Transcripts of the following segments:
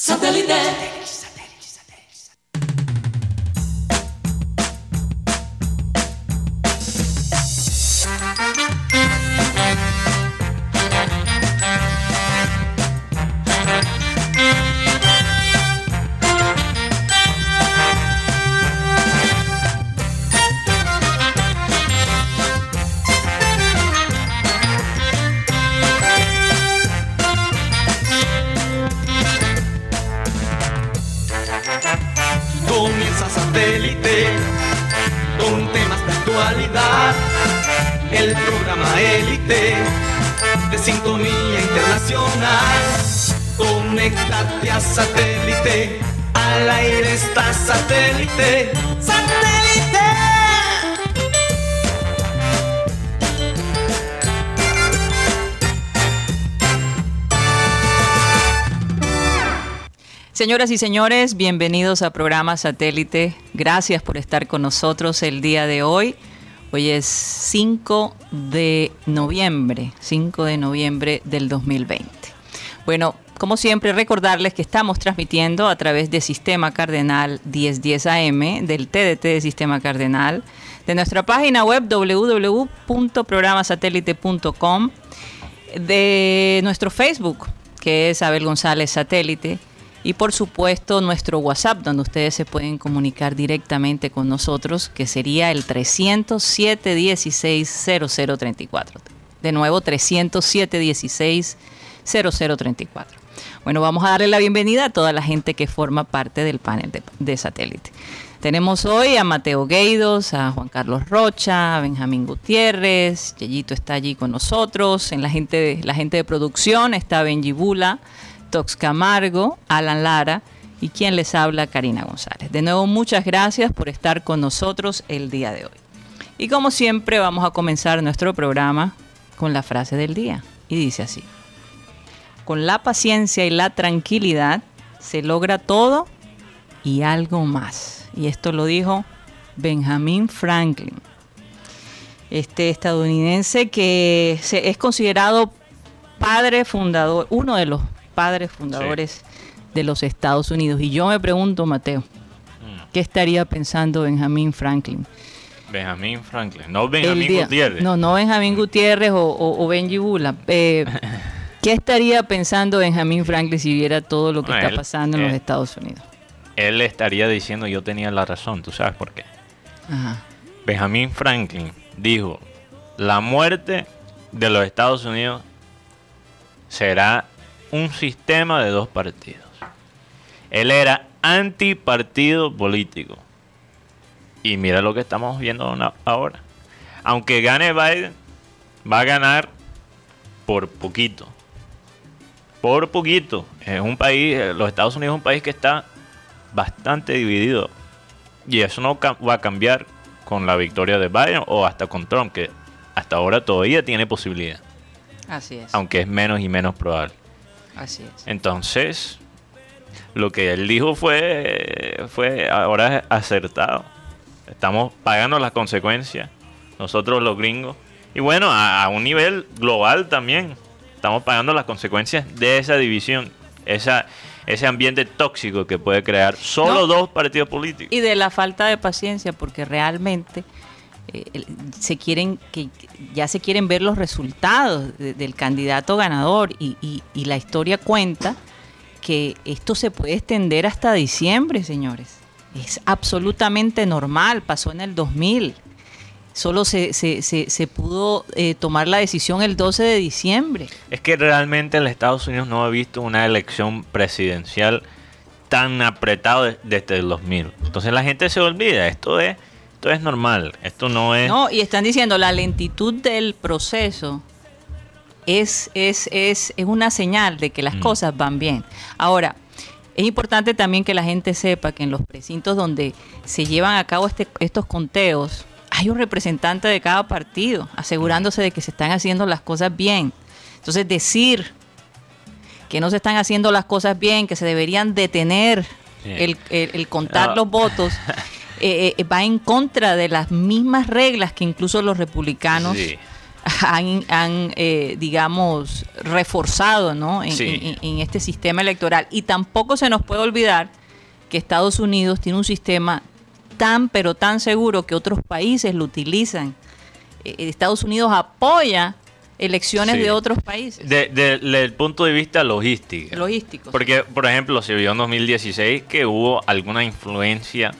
Satellite. Señoras y señores, bienvenidos a programa Satélite. Gracias por estar con nosotros el día de hoy. Hoy es 5 de noviembre, 5 de noviembre del 2020. Bueno, como siempre, recordarles que estamos transmitiendo a través de Sistema Cardenal 1010 AM, del TDT de Sistema Cardenal, de nuestra página web www.programasatélite.com, de nuestro Facebook, que es Abel González Satélite, y por supuesto nuestro WhatsApp, donde ustedes se pueden comunicar directamente con nosotros, que sería el 307 16 0034. De nuevo, 307 16 0034. Bueno, vamos a darle la bienvenida a toda la gente que forma parte del panel de, de satélite. Tenemos hoy a Mateo Gueidos, a Juan Carlos Rocha, a Benjamín Gutiérrez, Yeyito está allí con nosotros, en la gente, la gente de producción está Benji Bula, Tox Camargo, Alan Lara y quien les habla, Karina González. De nuevo, muchas gracias por estar con nosotros el día de hoy. Y como siempre, vamos a comenzar nuestro programa con la frase del día. Y dice así, con la paciencia y la tranquilidad se logra todo y algo más. Y esto lo dijo Benjamin Franklin, este estadounidense que es considerado padre fundador, uno de los padres fundadores de los Estados Unidos. Y yo me pregunto, Mateo, ¿qué estaría pensando Benjamin Franklin? Benjamín Franklin, no Benjamín día- Gutiérrez. No, no Benjamín Gutiérrez o, o- o Benji Bula. Eh, ¿Qué estaría pensando Benjamin Franklin si viera todo lo que está él- pasando en los eh. Estados Unidos? Él estaría diciendo yo tenía la razón, ¿tú sabes por qué? Ajá. Benjamín Franklin dijo, la muerte de los Estados Unidos será un sistema de dos partidos. Él era antipartido político. Y mira lo que estamos viendo ahora. Aunque gane Biden, va a ganar por poquito. Por poquito. Es un país, eh, los Estados Unidos es un país que está bastante dividido. Y eso no va a cambiar con la victoria de Biden o hasta con Trump, que hasta ahora todavía tiene posibilidad, Así es. aunque es menos y menos probable. Así es. Entonces, lo que él dijo fue, fue ahora es acertado. Estamos pagando las consecuencias, nosotros los gringos. Y bueno, a, a un nivel global también. Estamos pagando las consecuencias de esa división, esa, ese ambiente tóxico que puede crear solo No. dos partidos políticos. Y de la falta de paciencia, porque realmente eh, se quieren que ya se quieren ver los resultados de- del candidato ganador y, la historia cuenta que esto se puede extender hasta diciembre, señores. Es absolutamente normal, pasó en el 2000. Solo se, se- pudo eh, tomar la decisión el 12 de diciembre. Es que realmente el Estados Unidos no ha visto una elección presidencial tan apretado de- desde el 2000. Entonces la gente se olvida, esto es, esto es normal, esto no es... No, y están diciendo la lentitud del proceso es, es, es, es una señal de que las Mm. cosas van bien. Ahora, es importante también que la gente sepa que en los precintos donde se llevan a cabo este- estos conteos, hay un representante de cada partido asegurándose de que se están haciendo las cosas bien. Entonces, decir que no se están haciendo las cosas bien, que se deberían detener el, el- el contar No. los votos, eh, eh, va en contra de las mismas reglas que incluso los republicanos Sí. han, han, eh, digamos, reforzado ¿no? en, Sí. en- en este sistema electoral. Y tampoco se nos puede olvidar que Estados Unidos tiene un sistema tan, pero tan seguro que otros países lo utilizan. Eh, Estados Unidos apoya elecciones Sí. de otros países De- de- desde el punto de vista logístico. logísticos. Porque, por ejemplo, se vio en 2016 que hubo alguna influencia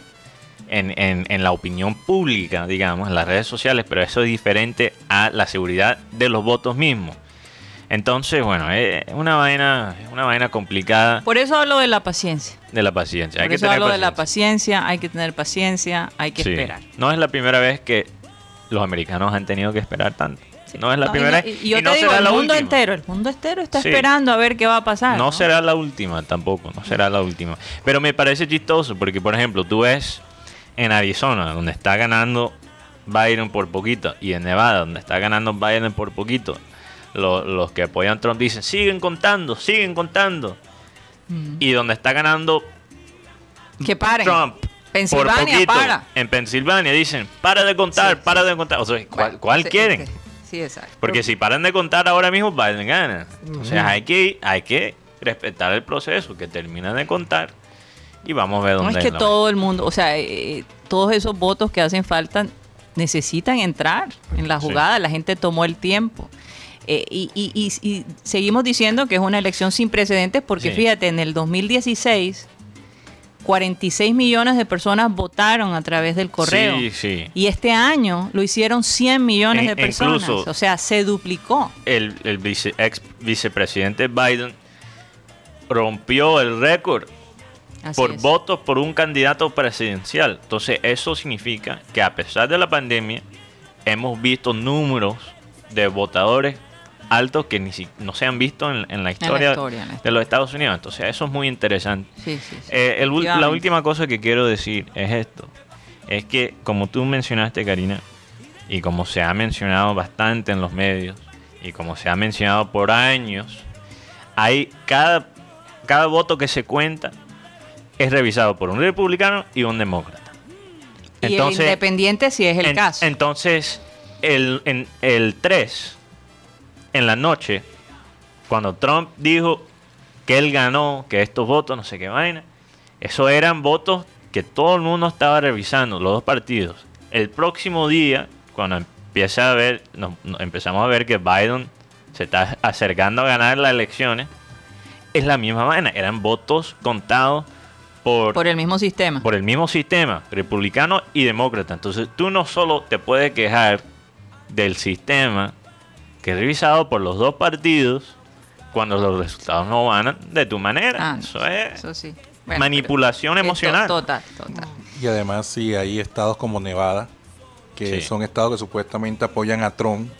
en, en- en la opinión pública, digamos, en las redes sociales, pero eso es diferente a la seguridad de los votos mismos. Entonces, bueno, es una vaina, una vaina complicada Por eso hablo de la paciencia. de la paciencia. Hay Por que eso tener hablo de la paciencia. paciencia, hay que tener paciencia, hay que Sí. esperar. No es la primera vez que los americanos han tenido que esperar tanto. No es la No, y primera vez. y yo y no te digo, será el la mundo última. entero, el mundo entero está Sí. esperando a ver qué va a pasar. No, ¿no? será la última tampoco, no será la última. Pero me parece chistoso porque, por ejemplo, tú ves en Arizona, donde está ganando Biden por poquito, y en Nevada, donde está ganando Biden por poquito, lo- los que apoyan a Trump dicen, siguen contando, siguen contando. Mm. Y donde está ganando Que paren. Trump Pensilvania, por poquito, para. en Pensilvania dicen, para de contar, Sí, para de contar. O sea, ¿cuál, cuál Sí, quieren? sí, exacto. Porque si paran de contar ahora mismo, Biden gana. Entonces hay que, hay que respetar el proceso, que terminan de contar y vamos a ver No dónde es que todo el mundo, o sea, eh, todos esos votos que hacen falta necesitan entrar en la Sí. jugada. La gente tomó el tiempo. Eh, y, y- y- y seguimos diciendo que es una elección sin precedentes porque Sí. fíjate, en el 2016, 46 millones de personas votaron a través del correo. Sí, sí. Y este año lo hicieron 100 millones E- de personas. incluso- o sea, se duplicó. El, el vice- ex vicepresidente Biden rompió el récord Así por es. votos por un candidato presidencial. Entonces eso significa que a pesar de la pandemia hemos visto números de votadores altos que ni si- no se han visto en, en la historia, historia, en la de los Estados Unidos. Entonces eso es muy interesante. Sí, sí, sí. Eh, el la última cosa que quiero decir es esto. Es que como tú mencionaste, Karina, y como se ha mencionado bastante en los medios, y como se ha mencionado por años, hay cada, cada voto que se cuenta es revisado por un republicano y un demócrata. y el independiente si es el en- caso. Entonces, el, en, el 3, en la noche, cuando Trump dijo que él ganó, que estos votos, no sé qué vaina, eso eran votos que todo el mundo estaba revisando, los dos partidos. El próximo día, cuando empieza a ver, nos empezamos a ver que Biden se está acercando a ganar las elecciones, es la misma vaina, eran votos contados por, por el mismo sistema. por el mismo sistema, republicano y demócrata. Entonces tú no solo te puedes quejar del sistema que es revisado por los dos partidos cuando los resultados no van de tu manera. Ah, Eso es Eso sí. Bueno, manipulación emocional. to- Total, total. Y además, sí, hay estados como Nevada, que Sí. son estados que supuestamente apoyan a Trump.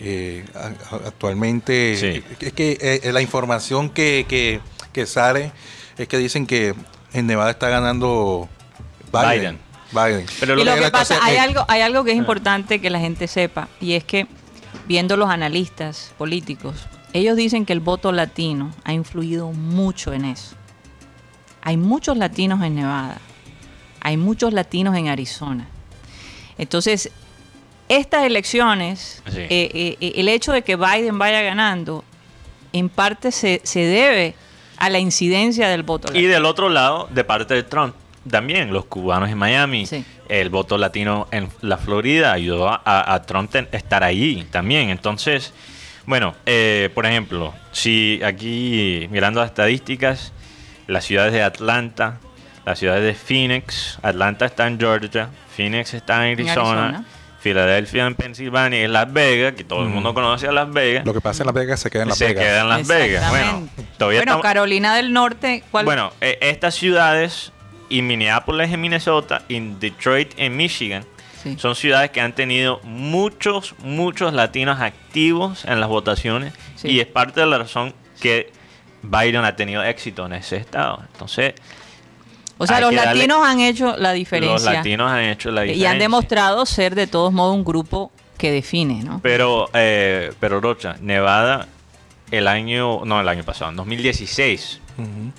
Eh, actualmente, Sí. es que eh, la información que, que, que sale es que dicen que en Nevada está ganando Biden. Biden. Pero y lo que- que pasa, hay eh, algo, hay algo que es importante que la gente sepa, y es que viendo los analistas políticos, ellos dicen que el voto latino ha influido mucho en eso. Hay muchos latinos en Nevada, hay muchos latinos en Arizona. Entonces, estas elecciones, Sí. eh, eh, eh, el hecho de que Biden vaya ganando, en parte se, se debe a la incidencia del voto Y latino. del otro lado, de parte de Trump, también los cubanos en Miami, Sí. el voto latino en la Florida ayudó a, a Trump ten- estar allí también. Entonces, bueno, eh, por ejemplo, si aquí mirando las estadísticas, las ciudades de Atlanta, las ciudades de Phoenix, Atlanta está en Georgia, Phoenix está en Arizona. Filadelfia en Pensilvania y Las Vegas, que todo el mundo conoce a Las Vegas. Lo que pasa en Las Vegas se queda en Las se Vegas. queda en Las Vegas. Bueno, todavía Bueno, estamos- Carolina del Norte, ¿cuál? bueno, eh, estas ciudades y Minneapolis en Minnesota y Detroit en Michigan Sí. son ciudades que han tenido muchos, muchos latinos activos en las votaciones Sí. y es parte de la razón que Biden ha tenido éxito en ese estado. Entonces, o sea, hay los darle- latinos han hecho la los diferencia latinos han hecho la y diferencia. han demostrado ser de todos modos un grupo que define, ¿no? Pero, eh, pero Rocha, Nevada, el año, no, el año pasado, en 2016, Ujú.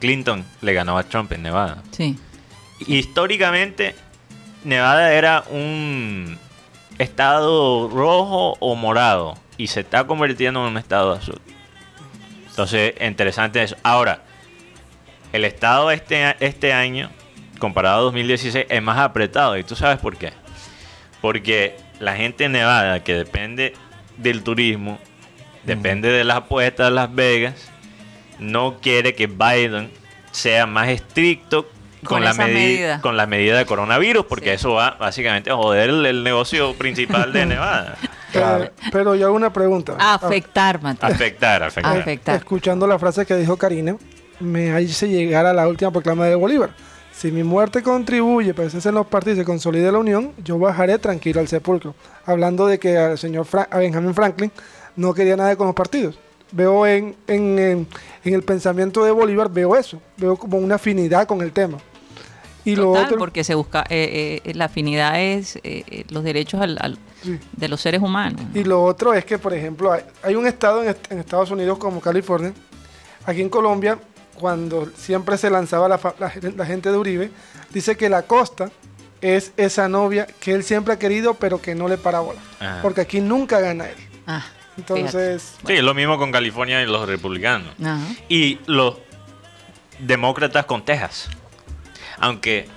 Clinton le ganó a Trump en Nevada. Sí. históricamente Nevada era un estado rojo o morado y se está convirtiendo en un estado azul. Entonces, interesante eso. Ahora, el estado este, este año, comparado a 2016, es más apretado. ¿Y tú sabes por qué? Porque la gente en Nevada, que depende del turismo, depende de las apuestas de Las Vegas, no quiere que Biden sea más estricto con, Con la medi- medida. con la medida de coronavirus, porque Sí. eso va básicamente a joder el, el negocio principal de Nevada. Claro. Eh, pero yo hago una pregunta. A afectar, Mateo. Afectar, afectar. Afectar. Escuchando la frase que dijo Karina, me hice llegar a la última proclama de Bolívar. Si mi muerte contribuye para que en los partidos y se consolide la unión, yo bajaré tranquilo al sepulcro. Hablando de que al señor Fra- a Benjamin Franklin no quería nada con los partidos. Veo en, en, en- en el pensamiento de Bolívar, veo eso. Veo como una afinidad con el tema. Y lo otro... porque se busca, eh, eh, la afinidad es eh, eh, los derechos al- al- Sí. de los seres humanos. ¿no? Y lo otro es que, por ejemplo, hay, hay un estado en, est- en Estados Unidos como California. Aquí en Colombia, cuando siempre se lanzaba la, fa- la la gente de Uribe, dice que la costa es esa novia que él siempre ha querido, pero que no le para bola. Ajá. Porque aquí nunca gana él. Ah, fíjate. Entonces, Sí, es lo mismo con California y los republicanos. Ajá. Y los demócratas con Texas. Aunque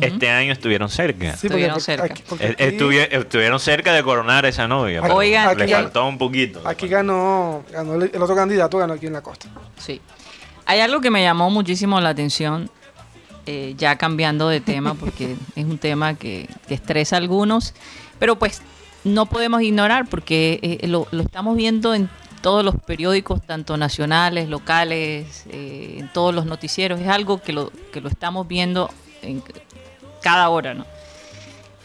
este año estuvieron cerca. sí, Estuvieron porque cerca. aquí- porque aquí- estuvi- estuvieron cerca de coronar a esa novia. Oigan, le faltó un poquito. Aquí ganó, ganó el otro candidato, ganó aquí en la costa. Sí. Hay algo que me llamó muchísimo la atención, eh, ya cambiando de tema, porque es un tema que, estresa a algunos, pero pues no podemos ignorar porque eh, lo, lo estamos viendo en todos los periódicos, tanto nacionales, locales, eh, en todos los noticieros. Es algo que lo, que lo estamos viendo en cada hora, ¿no?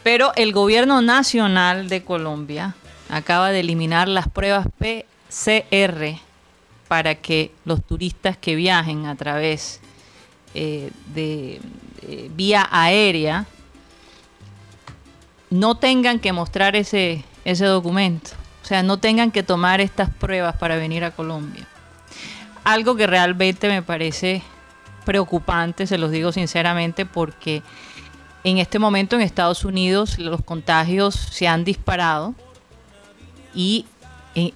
Pero el gobierno nacional de Colombia acaba de eliminar las pruebas PCR para que los turistas que viajen a través eh, de eh, vía aérea no tengan que mostrar ese, ese documento. O sea, no tengan que tomar estas pruebas para venir a Colombia. Algo que realmente me parece preocupante, se los digo sinceramente, porque en este momento en Estados Unidos los contagios se han disparado y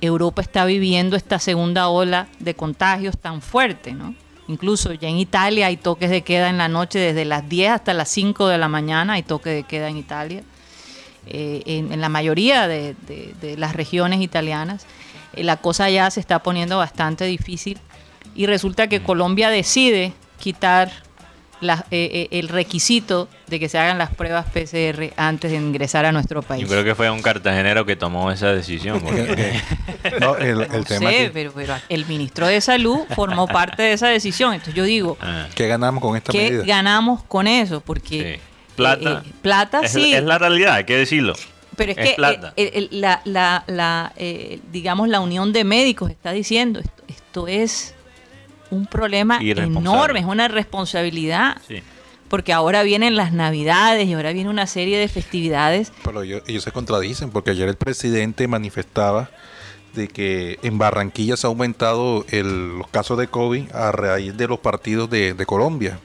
Europa está viviendo esta segunda ola de contagios tan fuerte, ¿no? Incluso ya en Italia hay toques de queda en la noche desde las 10 hasta las 5 de la mañana, hay toque de queda en Italia. Eh, en, en la mayoría de, de- de las regiones italianas, eh, la cosa ya se está poniendo bastante difícil y resulta que Colombia decide quitar la- eh, eh, el requisito de que se hagan las pruebas PCR antes de ingresar a nuestro país. Yo creo que fue un cartagenero que tomó esa decisión. porque- No, el, el No tema sé, que, pero, pero el ministro de Salud formó parte de esa decisión. Entonces yo digo, Ah, ¿qué ganamos con esta ¿qué medida? ganamos con eso? Porque sí. Plata. eh, eh, plata es, sí, es la realidad, hay que decirlo. pero es, es que plata. el- el- la, la- la, eh, digamos, la unión de médicos está diciendo, esto, esto es un problema enorme, es una responsabilidad, Sí. porque ahora vienen las navidades y ahora viene una serie de festividades. Pero ellos, ellos se contradicen porque ayer el presidente manifestaba de que en Barranquilla se ha aumentado el- los casos de COVID a raíz de los partidos de, de Colombia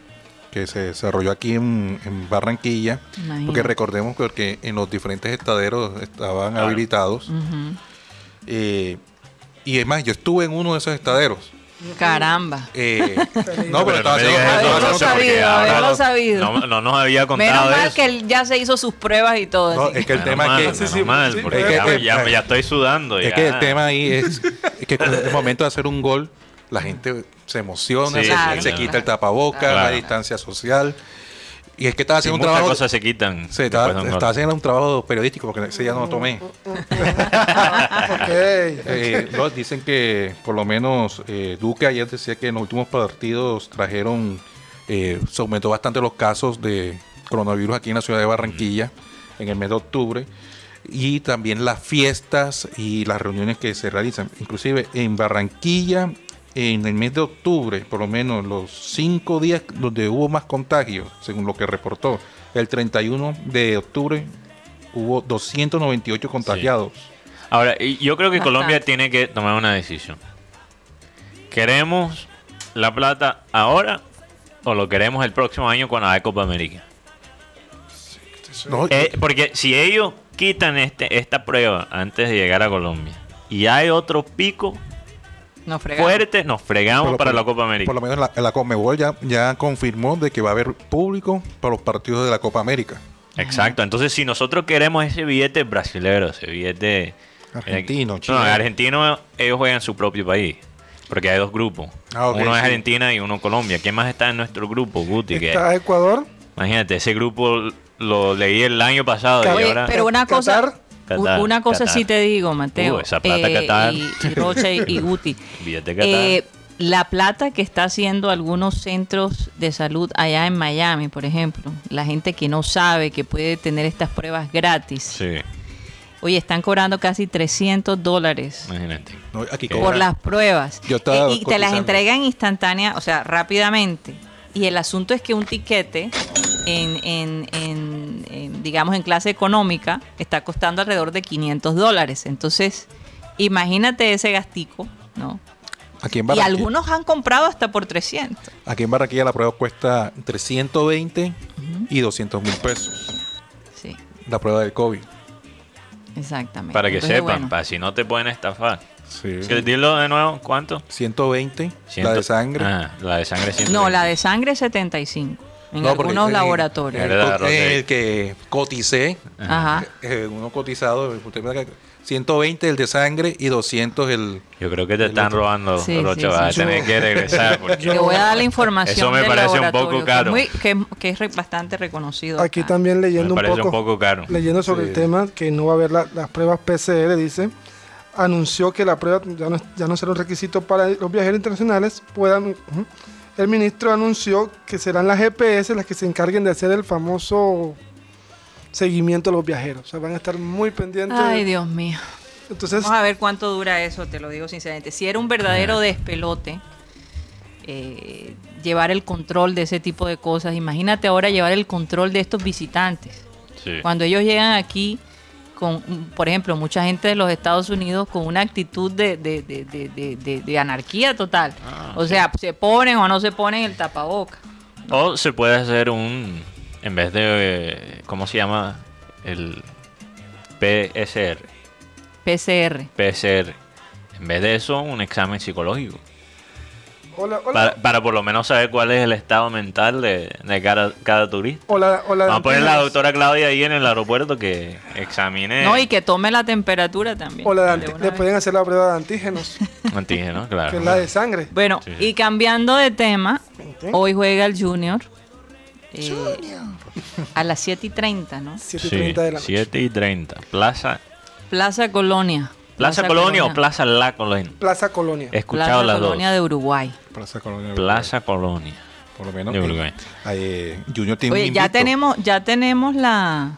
que se desarrolló aquí en, en Barranquilla. Imagínate. Porque recordemos que- en los diferentes estaderos estaban Claro. habilitados. Ujú. eh, y es más, yo estuve en uno de esos estaderos. Caramba. Eh, no, pero estaba haciendo- no- sabido. No, no nos había Menos contado mal eso. que él ya se hizo sus pruebas y todo. No, es que el Menos tema mal, es que menos sí, sí, mal, sí, porque es que- ya, ya- ya estoy sudando. Es ya. que el tema ahí es que en el momento de hacer un gol, la gente se emociona, Sí, se, Claro, se claro. quita el tapaboca, Claro. la distancia social. Y es que estaba haciendo un muchas trabajo. cosas se quitan. Sí, estaba, haciendo un trabajo periodístico porque ese ya no lo tomé. ok. Eh, no, dicen que por lo menos eh, Duque ayer decía que en los últimos partidos trajeron, eh, se aumentó bastante los casos de coronavirus aquí en la ciudad de Barranquilla en el mes de octubre y también las fiestas y las reuniones que se realizan. Inclusive en Barranquilla en el mes de octubre, por lo menos los cinco días donde hubo más contagios, según lo que reportó, el 31 de octubre hubo 298 contagiados. Ahora, yo creo que Bastante. Colombia tiene que tomar una decisión. ¿Queremos la plata ahora o lo queremos el próximo año cuando haya Copa América? No, Eh, porque si ellos quitan este, esta prueba antes de llegar a Colombia y hay otro pico Nos fregamos. fuerte, nos fregamos Por para por- la Copa América. Por lo menos la, la Conmebol ya, ya confirmó de que va a haber público para los partidos de la Copa América. Exacto. Entonces, si nosotros queremos ese billete brasilero, ese billete Argentino, eh, chileno. No, argentino ellos juegan en su propio país. Porque hay dos grupos. Ah, ok, uno es. Argentina y uno Colombia. ¿Quién más está en nuestro grupo, Guti? Que- Está Ecuador, imagínate, ese grupo lo leí el año pasado y ahora... pero una cosa, Una cosa Qatar. sí te digo, Mateo, Uh, esa plata Qatar. y, y Rocha y, Guti. Billete Qatar. Eh, la plata que está haciendo algunos centros de salud allá en Miami, por ejemplo, la gente que no sabe que puede tener estas pruebas gratis, Sí, oye, están cobrando casi 300 dólares imagínate. No, aquí Por cobran- las pruebas. Yo estaba Eh, y te las entregan instantáneas, o sea, rápidamente. Y el asunto es que un tiquete en, en- en- en, digamos, en clase económica está costando alrededor de 500 dólares. Entonces, imagínate ese gastico, ¿no? Aquí en Y algunos han comprado hasta por 300. aquí en Barranquilla la prueba cuesta entre 120 y 200 mil pesos. Sí, La prueba del COVID. exactamente. Para que Entonces, sepan, bueno, para si no te pueden estafar. Sí. Es que Dilo de nuevo, ¿cuánto? 120, la de sangre. Ah, la de sangre 120. No, la de sangre es 75. En No, algunos laboratorios. en el, de- el que coticé, Ajá. eh, uno cotizado, usted ve que 120 el de sangre y 200 el... Yo creo que te están otro. robando, Sí, Rocha. sí, vas sí. a tener que regresar. Porque Te voy a dar la información. Eso me del parece un poco que es caro. muy- Que, que es bastante reconocido. aquí acá. también me leyendo un parece poco, un poco caro. leyendo sobre Sí. el tema que no va a haber la- las pruebas PCR, dice, anunció que la prueba ya no, ya no será un requisito para los viajeros internacionales. Puedan, ujú. El ministro anunció que serán las GPS las que se encarguen de hacer el famoso seguimiento de los viajeros. O sea, van a estar muy pendientes. Ay, Dios mío. Entonces, Vamos a ver cuánto dura eso, te lo digo sinceramente. Si era un verdadero despelote, eh, llevar el control de ese tipo de cosas, imagínate ahora llevar el control de estos visitantes. Sí. Cuando ellos llegan aquí, con, por ejemplo, mucha gente de los Estados Unidos con una actitud de, anarquía total. Ah, o sea, se ponen o no se ponen el tapaboca. O se puede hacer un. En vez de. ¿Cómo se llama? El PSR. PCR. PSR. En vez de eso, un examen psicológico. Hola, hola, Para, para por lo menos saber cuál es el estado mental de, de cada, cada turista. hola, hola, Vamos a poner la antígenos. doctora Claudia ahí en el aeropuerto que examine No, y que tome la temperatura también. Hola, de de le vez. pueden hacer la prueba de antígenos, antígeno, claro. que es la de sangre. Bueno, Sí. y cambiando de tema, hoy juega el Junior. eh, a las 7 y 30, ¿no? 7.30 de la noche. 7 y 30. Plaza, Plaza Colonia. Plaza, Colonia, o Plaza La Colonia. Plaza Colonia. He escuchado Plaza las Colonia dos. de Uruguay. Plaza Colonia. Plaza Colonia. Por lo menos. de Uruguay. eh, Junior tiene un Oye, ya tenemos, ya tenemos la,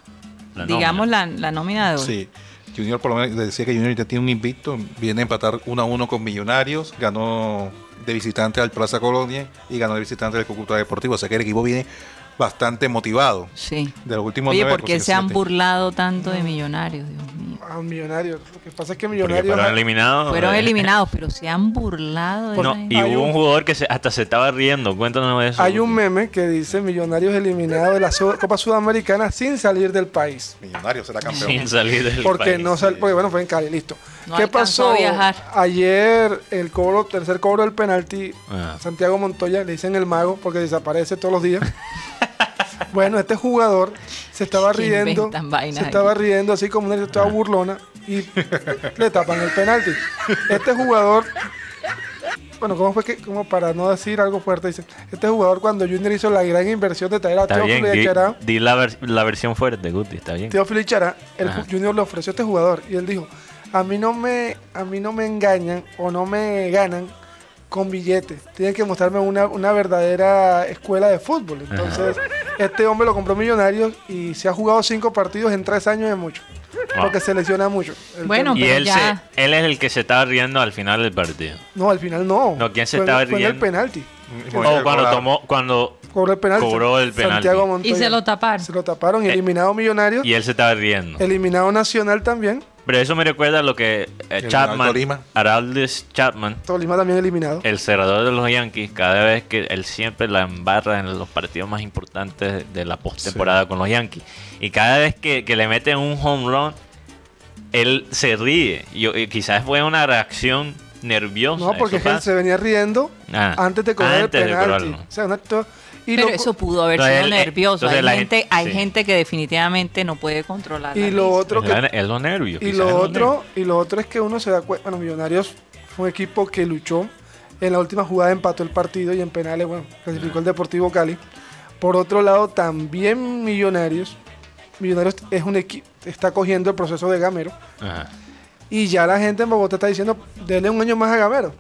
La digamos, la, la nómina de hoy. Sí. Junior por lo menos decía que Junior ya tiene un invicto, viene a empatar 1 a 1 con Millonarios, ganó de visitante al Plaza Colonia y ganó de visitante al Cúcuta Deportivo, o sea que el equipo viene bastante motivado. Sí. De los últimos Oye, ¿por qué se han burlado tanto de millonarios? Dios mío. A un millonario. Lo que pasa es que Porque Millonarios. fueron eliminados. Fueron eh. eliminados, pero se han burlado de No, la y hubo un- jugador que se- hasta se estaba riendo. Cuéntanos de eso. Hay un meme que dice Millonarios eliminados de la Su- Copa Sudamericana sin salir del país. Millonarios será campeón. Sin salir del Porque país. no sal, porque bueno, fue en Cali, listo. No ¿Qué alcanzó pasó? a viajar. Ayer el cobro, tercer cobro del penalti, Ah. Santiago Montoya, le dicen el mago porque desaparece todos los días. bueno, este jugador se estaba riendo, se estaba aquí. riendo así como una toda burlona y le tapan el penalti. Este jugador bueno, ¿cómo fue que, como para no decir algo fuerte, dice, este jugador cuando Junior hizo la gran inversión de traer a Está bien, Teófilo y di, Chará, di la, vers- la versión fuerte, Guti, está bien. Teófilo y Chará, el Ajá. Junior le ofreció a este jugador y él dijo, a mí no me, a mí no me engañan o no me ganan con billetes. Tienen que mostrarme una, una verdadera escuela de fútbol. Entonces, este hombre lo compró Millonarios y se ha jugado cinco partidos en tres años de mucho. Wow. Porque se lesiona mucho. Bueno, Y pero él, ya- se, él es el que se estaba riendo al final del partido. no, al final no. No, ¿quién se Fue estaba fue en el riendo? penalti. Bueno, O cuando tomó, cuando Cobró el penalti. Cobró el penalti. Santiago Montoya. Y se lo taparon. Se lo taparon. Y Eh, eliminado Millonarios. y él se estaba riendo. Eliminado Nacional también. Pero eso me recuerda a lo que eh, El Chapman, Tolima. Araldis Chapman, Tolima también eliminado. el cerrador de los Yankees, cada vez que él siempre la embarra en los partidos más importantes de la postemporada con los Yankees. Y cada vez que, que le meten un home run, él se ríe. Y, y quizás fue una reacción nerviosa. No, porque eso él pasa. se venía riendo Ah, antes de cobrar antes el de penalti. cobrarlo. O sea, un acto- y Pero lo- eso pudo haber sido eh, nervioso. Hay, la gente, gente- hay sí. gente que definitivamente no puede controlar. y la lo risa. otro que Es los nervios. Y lo otro, y lo otro es que uno se da cuenta, bueno, Millonarios fue un equipo que luchó en la última jugada empató el partido y en penales, bueno, clasificó el Deportivo Cali. Por otro lado, también Millonarios, Millonarios es un equipo, está cogiendo el proceso de Gamero Ajá. y ya la gente en Bogotá está diciendo, denle un año más a Gamero.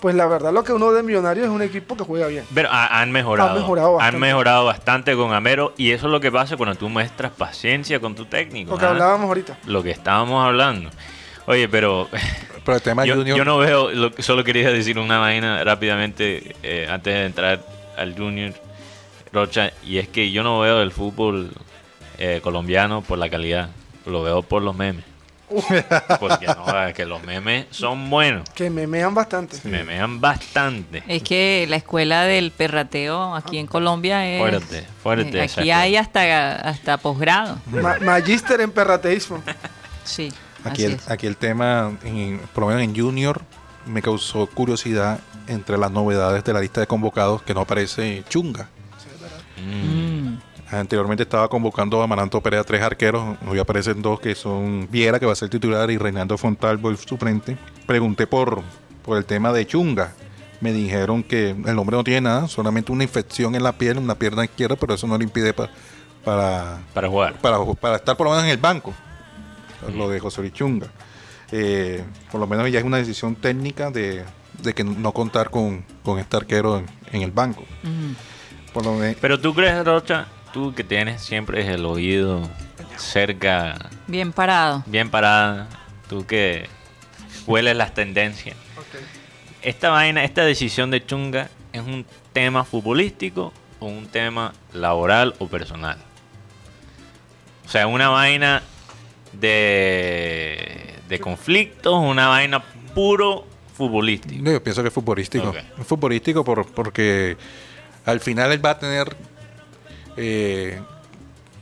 Pues la verdad lo que uno de Millonarios es un equipo que juega bien. Pero ha- han mejorado. Han mejorado bastante. Han mejorado bastante con Amero. Y eso es lo que pasa cuando tú muestras paciencia con tu técnico. Lo que ¿ah? hablábamos ahorita. Lo que estábamos hablando. Oye, pero Pero el tema yo, Junior. yo no veo. lo- solo quería decir una vaina rápidamente eh, antes de entrar al Junior Rocha. Y es que yo no veo el fútbol eh, colombiano por la calidad. Lo veo por los memes. Porque no, es que los memes son buenos. Que memean bastante. Memean bastante. Es que la escuela del perrateo aquí en Colombia es... Fuerte, fuerte eh, esa aquí hay hasta, hasta posgrado. Ma- Magíster en perrateísmo. Sí. Aquí así el, es. aquí el tema, en- por lo menos en Junior, me causó curiosidad entre las novedades de la lista de convocados que no aparece Chunga. Mm. Anteriormente estaba convocando a Maranto Perea tres arqueros, hoy aparecen dos que son Viera, que va a ser titular, y Reinaldo Fontalvo, el suplente. Pregunté por, por el tema de Chunga. Me dijeron que el hombre no tiene nada, solamente una infección en la piel, en la pierna izquierda, pero eso no le impide pa- para, Para jugar. para, para estar por lo menos en el banco. Lo de José Luis Chunga. Eh, por lo menos ya es una decisión técnica de, de que no contar con, con este arquero en, en el banco. Por lo me- Pero tú crees, Rocha, tú que tienes siempre el oído cerca, Bien parado. bien parada, tú que hueles las tendencias. Esta vaina, esta decisión de Chunga, ¿es un tema futbolístico o un tema laboral o personal? O sea, una vaina de, de conflictos, una vaina puro futbolístico. No, yo pienso que es futbolístico. Ok. Es futbolístico por- porque al final él va a tener, eh,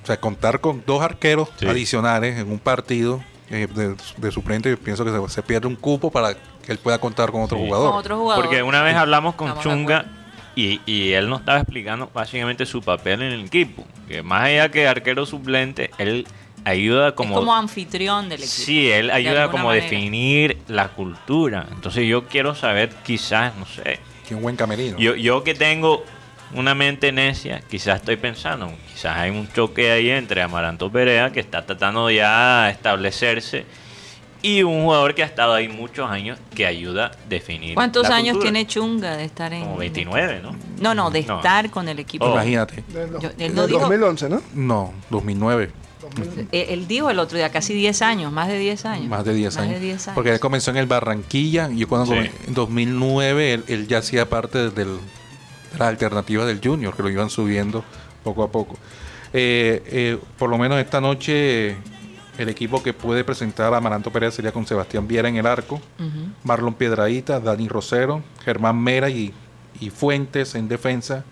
o sea, contar con dos arqueros Sí. adicionales en un partido eh, de, de suplente. Yo pienso que se, se pierde un cupo para que él pueda contar con otro Sí. jugador. Con otro jugador. Porque una vez hablamos con Estamos Chunga y, y él nos estaba explicando básicamente su papel en el equipo. Que más allá que arquero suplente, él ayuda como... es como anfitrión del equipo. Sí, él ayuda como a manera. definir la cultura. Entonces yo quiero saber quizás, no sé, Que un buen camerino. yo, yo que tengo una mente necia, quizás estoy pensando, quizás hay un choque ahí entre Amaranto Perea, que está tratando ya de establecerse, y un jugador que ha estado ahí muchos años, que ayuda a definir. ¿Cuántos la años cultura. tiene Chunga de estar en... Como 29, ¿no? No, no, de No. estar con el equipo. Oh. Imagínate. Del, del no dijo- 2011, ¿no? No, 2009. Eh, Él dijo el otro día, casi 10 años, más de 10 años. Más de 10 Más años. de 10 años. Porque él comenzó en el Barranquilla. Y yo cuando Sí. en 2009 él, él ya hacía parte del, de las alternativas del Junior, que lo iban subiendo poco a poco. Eh, eh, por lo menos esta noche el equipo que puede presentar a Maranto Pérez sería con Sebastián Viera en el arco. Marlon Piedradita, Dani Rosero, Germán Mera y, y Fuentes en defensa,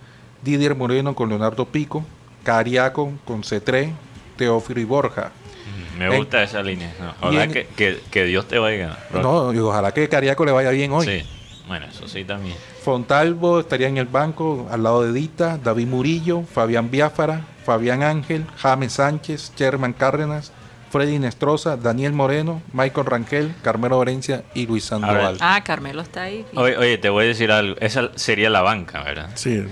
Didier Moreno con Leonardo Pico, Cariaco con C3, Teófilo y Borja. Mm, Me gusta esa línea. No, ojalá en- que, que- que Dios te oiga. No, y ojalá que Cariaco le vaya bien hoy. Sí, bueno, eso sí también. Fontalvo estaría en el banco al lado de Dita, David Murillo, Fabián Biafara, Fabián Ángel, James Sánchez, Sherman Cárdenas, Freddy Nestroza, Daniel Moreno, Michael Rangel, Carmelo Orencia y Luis Sandoval. Ah, Carmelo está ahí. Oye, oye, te voy a decir algo. Esa sería la banca, ¿verdad? Sí.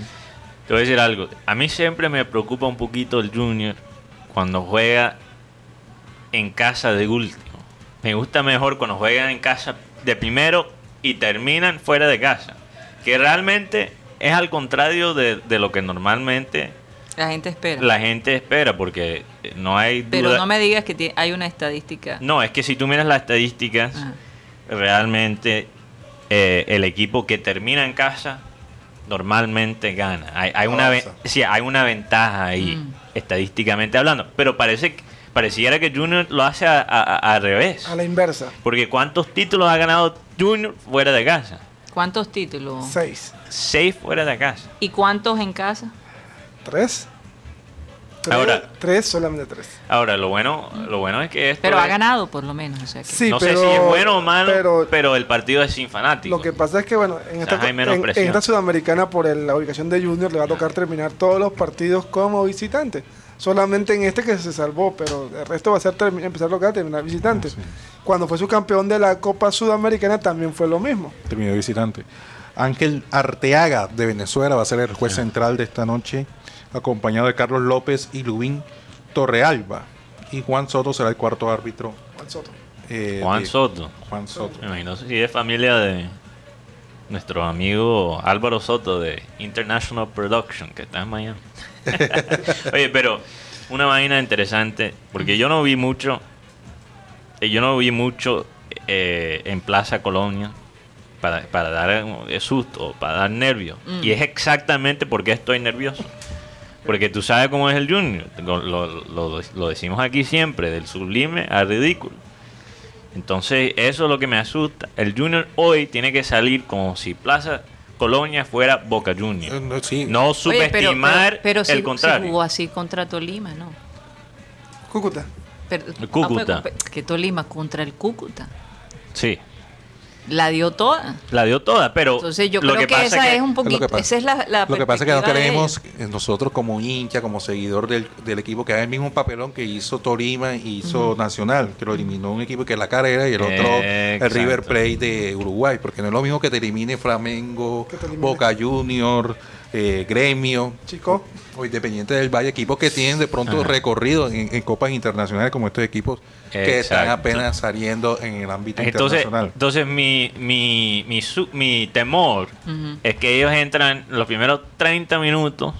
Te voy a decir algo. A mí siempre me preocupa un poquito el Junior cuando juega en casa de último. Me gusta mejor cuando juegan en casa de primero y terminan fuera de casa. Que realmente es al contrario de, de lo que normalmente La gente espera. la gente espera, porque no hay duda. Pero no me digas que hay una estadística. No, es que si tú miras las estadísticas, Ajá. realmente eh, el equipo que termina en casa normalmente gana. Hay, hay una, sí, hay una ventaja ahí, Mm. estadísticamente hablando. Pero parece, que- pareciera que Junior lo hace a- a- a- al revés. A la inversa. Porque ¿cuántos títulos ha ganado Junior fuera de casa? ¿Cuántos títulos? Seis. Seis fuera de casa. ¿Y cuántos en casa? ¿Tres? Tres, Ahora- tres, solamente tres. Ahora, lo bueno, lo bueno es que esto Pero ha es- ganado por lo menos. O sea que- Sí, no pero, sé si es bueno o malo, pero, pero el partido es sin fanáticos. Lo que pasa es que, bueno, en esta, en- en Sudamericana, por el- la ubicación de Junior, le va a tocar terminar todos los partidos como visitante. Solamente en este que se salvó, pero el resto va a ser empezar local, terminar visitante. Cuando fue su campeón de la Copa Sudamericana también fue lo mismo. Terminó visitante. Ángel Arteaga de Venezuela va a ser el juez central de esta noche, acompañado de Carlos López y Lubín Torrealba. Y Juan Soto será el cuarto árbitro. Juan Soto. eh, Juan de- Soto. Juan Soto. Me imagino si es familia de nuestro amigo Álvaro Soto de International Production, que está en Miami. Oye, pero una vaina interesante, porque yo no vi mucho, eh, yo no vi mucho eh, en Plaza Colonia para, para dar un susto, para dar nervios. Mm. Y es exactamente porque estoy nervioso. Porque tú sabes cómo es el Junior. Lo, lo- lo- lo decimos aquí siempre, del sublime al ridículo. Entonces, eso es lo que me asusta. El Junior hoy tiene que salir como si Plaza Colonia fuera Boca Eh, Junior. no, sí. No Oye, pero- subestimar pero, pero, el si- si contrario. jugó así contra Tolima, ¿no? Cúcuta. Pero- El Cúcuta. Ah, pues, que Tolima contra el Cúcuta. Sí, La dio toda. la dio toda, pero Entonces yo lo creo que, pasa esa que- es un Lo que poquito, pasa- esa es la, la Lo que pasa es que no de queremos, eh, nosotros como hincha, como seguidor del, del equipo, que haga el mismo papelón que hizo Tolima y hizo Nacional, que lo eliminó un equipo que es la carrera y el otro el. River Plate de Uruguay, porque no es lo mismo que te elimine Flamengo, Que te elimine. Boca Junior, eh, Gremio, Chico. O Independiente del Valle, equipos que tienen de pronto Ajá. recorrido en, en copas internacionales como estos equipos que están apenas saliendo en el ámbito Entonces, internacional. entonces mi, mi, mi, su- mi temor es que ellos entran los primeros 30 minutos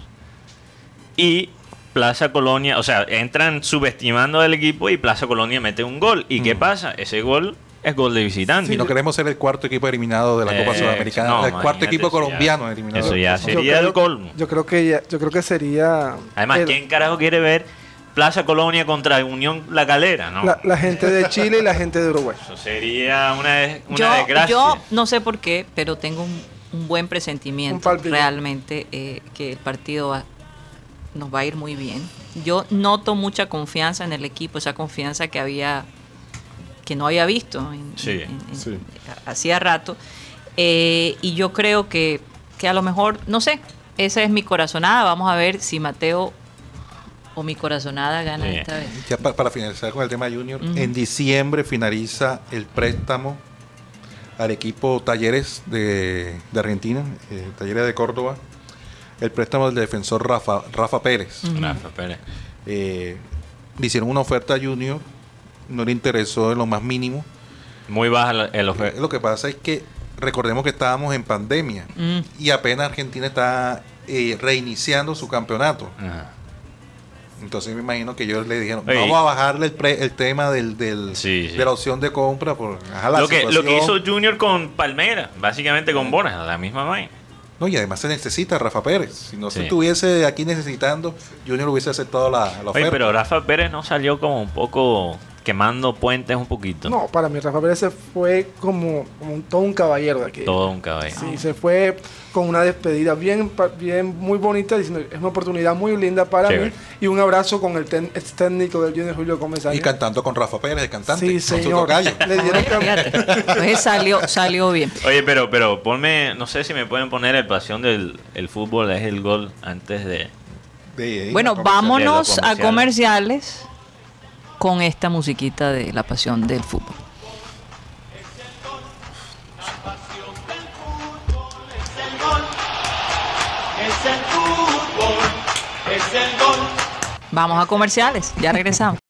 y Plaza Colonia, o sea, entran subestimando al equipo y Plaza Colonia mete un gol. ¿Y qué pasa? Ese gol es gol de visitante. Y no queremos ser el cuarto equipo eliminado de la Copa Eh, Sudamericana, no, el cuarto equipo eso ya- colombiano eliminado. eso ya sería creo- el colmo. Yo creo que ya- yo creo que sería Además, el- ¿quién carajo quiere ver Plaza Colonia contra Unión La Calera? No. la, la gente de Chile y la gente de Uruguay. Eso sería una, des- una yo, desgracia. yo no sé por qué, pero tengo un, un buen Un presentimiento palpito. realmente eh, que el partido va- nos va a ir muy bien. Yo noto mucha confianza en el equipo, esa confianza que había que no había visto en- Sí, en- en- sí. hacía rato. Eh, y yo creo que, que a lo mejor, no sé, esa es mi corazonada. Vamos a ver si Mateo o mi corazonada gana Sí. esta vez. Ya pa- para finalizar con el tema Junior, en diciembre finaliza el préstamo al equipo Talleres de, de Argentina, eh, Talleres de Córdoba, el préstamo del defensor Rafa, Rafa Pérez. Rafa Pérez. Eh, le hicieron una oferta a Junior, no le interesó en lo más mínimo. Muy baja la- el oferta. Lo que pasa es que recordemos que estábamos en pandemia Mm. y apenas Argentina está eh, reiniciando su campeonato. Ajá. Entonces me imagino que ellos le dijeron, vamos a bajarle el, pre- el tema del, del- Sí, sí. de la opción de compra. Por, ajá, la Lo que, lo que hizo. Junior con Palmera, básicamente con Bonas, la misma vaina. No, y además se necesita Rafa Pérez. Si no se estuviese aquí necesitando, Junior hubiese aceptado la, la oferta. Pero Rafa Pérez no salió como un poco quemando puentes un poquito. No, para mí Rafa Pérez se fue como, como un, todo un caballero de aquí. Todo un caballo. Sí, se fue con una despedida bien, bien muy bonita, diciendo es una oportunidad muy linda para Chévere. mí y un abrazo con el ten- ex técnico del Junior Julio Gómez y cantando con Rafa Pérez, el cantante. Sí, su señor. Le dieron entonces salió, salió bien. Oye, pero, pero ponme, no sé si me pueden poner el pasión del el fútbol, es el gol antes de... De- de- Bueno, vámonos a comerciales con esta musiquita de la pasión del fútbol. Vamos a comerciales, ya regresamos.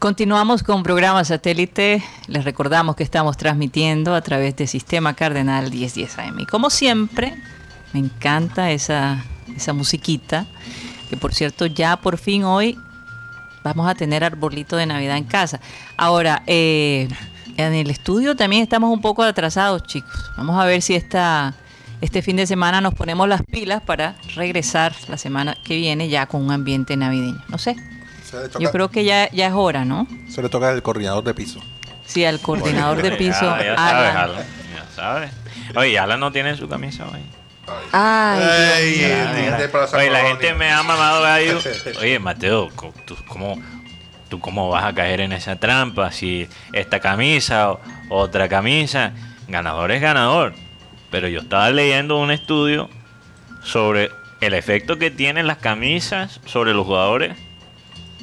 Continuamos con programa satélite. Les recordamos que estamos transmitiendo a través de Sistema Cardenal 1010 AM. Y como siempre, Me encanta esa, esa musiquita. Que por cierto, ya por fin hoy vamos a tener arbolito de Navidad en casa. Ahora, eh, en el estudio también estamos un poco atrasados, chicos. Vamos a ver si esta, este fin de semana nos ponemos las pilas para regresar la semana que viene ya con un ambiente navideño. No sé. Yo creo que ya, ya es hora, ¿no? se le toca al coordinador de piso. Sí, al coordinador de piso. Ya, ya sabes, Alan. Ya sabes. Oye, Alan no tiene su camisa hoy. Ay. Mira, mira. esa Oye, la gente me ha mamado gallo. Oye, Mateo, ¿tú cómo, ¿tú cómo vas a caer en esa trampa? Si esta camisa o otra camisa, ganador es ganador. Pero yo estaba leyendo un estudio sobre el efecto que tienen las camisas sobre los jugadores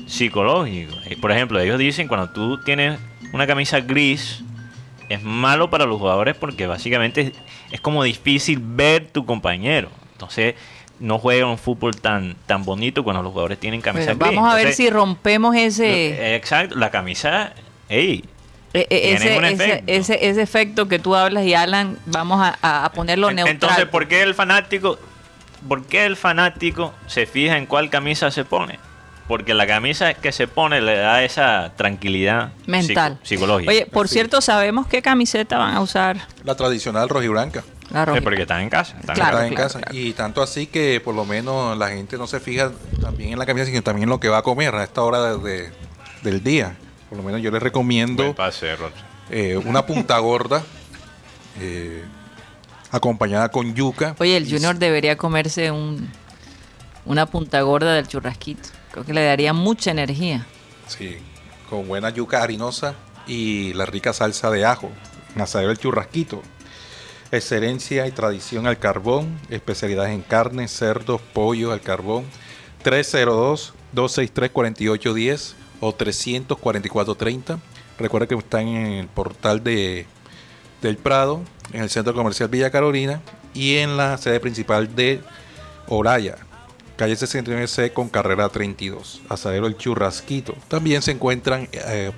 psicológicos. Eh, Por ejemplo, ellos dicen cuando tú tienes una camisa gris, es malo para los jugadores porque básicamente es, es como difícil ver tu compañero. Entonces no juegan un fútbol tan, tan bonito cuando los jugadores tienen camisa Bueno, gris. vamos a ver Entonces, si rompemos ese, Exacto, la camisa, ey, eh, eh, tienen ese, efecto. ese- ese efecto que tú hablas y Alan, vamos a, ponerlo neutral. Entonces, ¿por qué el fanático, por qué el fanático se fija en cuál camisa se pone? Porque la camisa que se pone le da esa tranquilidad mental. psico- psicológica. Oye, por Sí. cierto, ¿sabemos qué camiseta van a usar? La tradicional rojiblanca. La Sí, roja. porque están en casa. están en Claro, está en claro, casa. claro. Y tanto así que por lo menos la gente no se fija también en la camisa, sino también en lo que va a comer a esta hora de- de- del día. Por lo menos yo les recomiendo pase, eh, una punta gorda eh, acompañada con yuca. Oye, el Junior debería comerse un, una punta gorda del churrasquito. Creo que le daría mucha energía. Sí, con buena yuca harinosa y la rica salsa de ajo. En asadero el churrasquito. Excelencia y tradición al carbón. Especialidades en carne, cerdo, pollo al carbón. 302-263-4810 o 344-30. Recuerda que están en el portal de del Prado, en el Centro Comercial Villa Carolina y en la sede principal de Oraya, calle 69C con carrera 32, Asadero El Churrasquito. También se encuentran eh,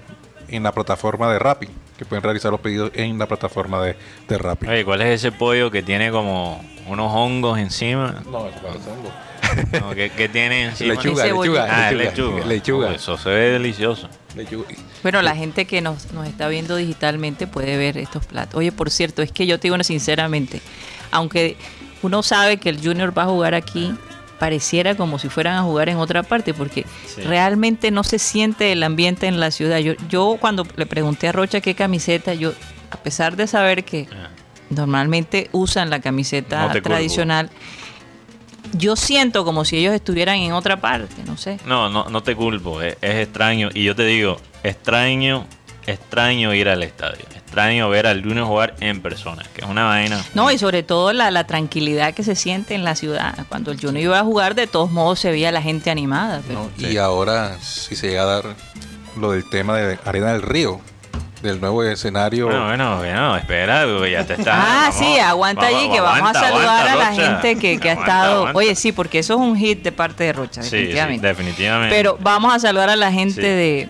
en la plataforma de Rappi, que pueden realizar los pedidos en la plataforma de, de Rappi. Oye, ¿cuál es ese pollo que tiene como unos hongos encima? No, eso parece hongo. No, ¿qué, qué tiene encima? Lechuga, lechuga, Ah, es lechuga, lechuga. lechuga. Oh, eso se ve delicioso. Lechuga. Bueno, la gente que nos, nos está viendo digitalmente puede ver estos platos. Oye, por cierto, es que yo te digo sinceramente, aunque uno sabe que el Junior va a jugar aquí, pareciera como si fueran a jugar en otra parte, porque Sí. realmente no se siente el ambiente en la ciudad. Yo, yo cuando le pregunté a Rocha qué camiseta, yo, a pesar de saber que Ah. normalmente usan la camiseta No te culpo. tradicional, yo siento como si ellos estuvieran en otra parte, no sé. No, no, no te culpo, es, es extraño. Y yo te digo, extraño, extraño ir al estadio. Extraño ver al Junior jugar en persona, que es una vaina. No, y sobre todo la, la tranquilidad que se siente en la ciudad. Cuando el Junior iba a jugar, de todos modos se veía la gente animada. pero- ¿no? Sí. Y ahora, si se llega a dar lo del tema de Arena del Río, del nuevo escenario. Bueno, bueno, bueno, espera, ya te está. Ah, vamos- sí, aguanta allí que vamos aguanta, a saludar aguanta, a la Rocha. gente que, que ha estado... aguanta. Oye, sí, porque eso es un hit de parte de Rocha, Sí, sí, definitivamente. definitivamente. Pero vamos a saludar a la gente Sí. de,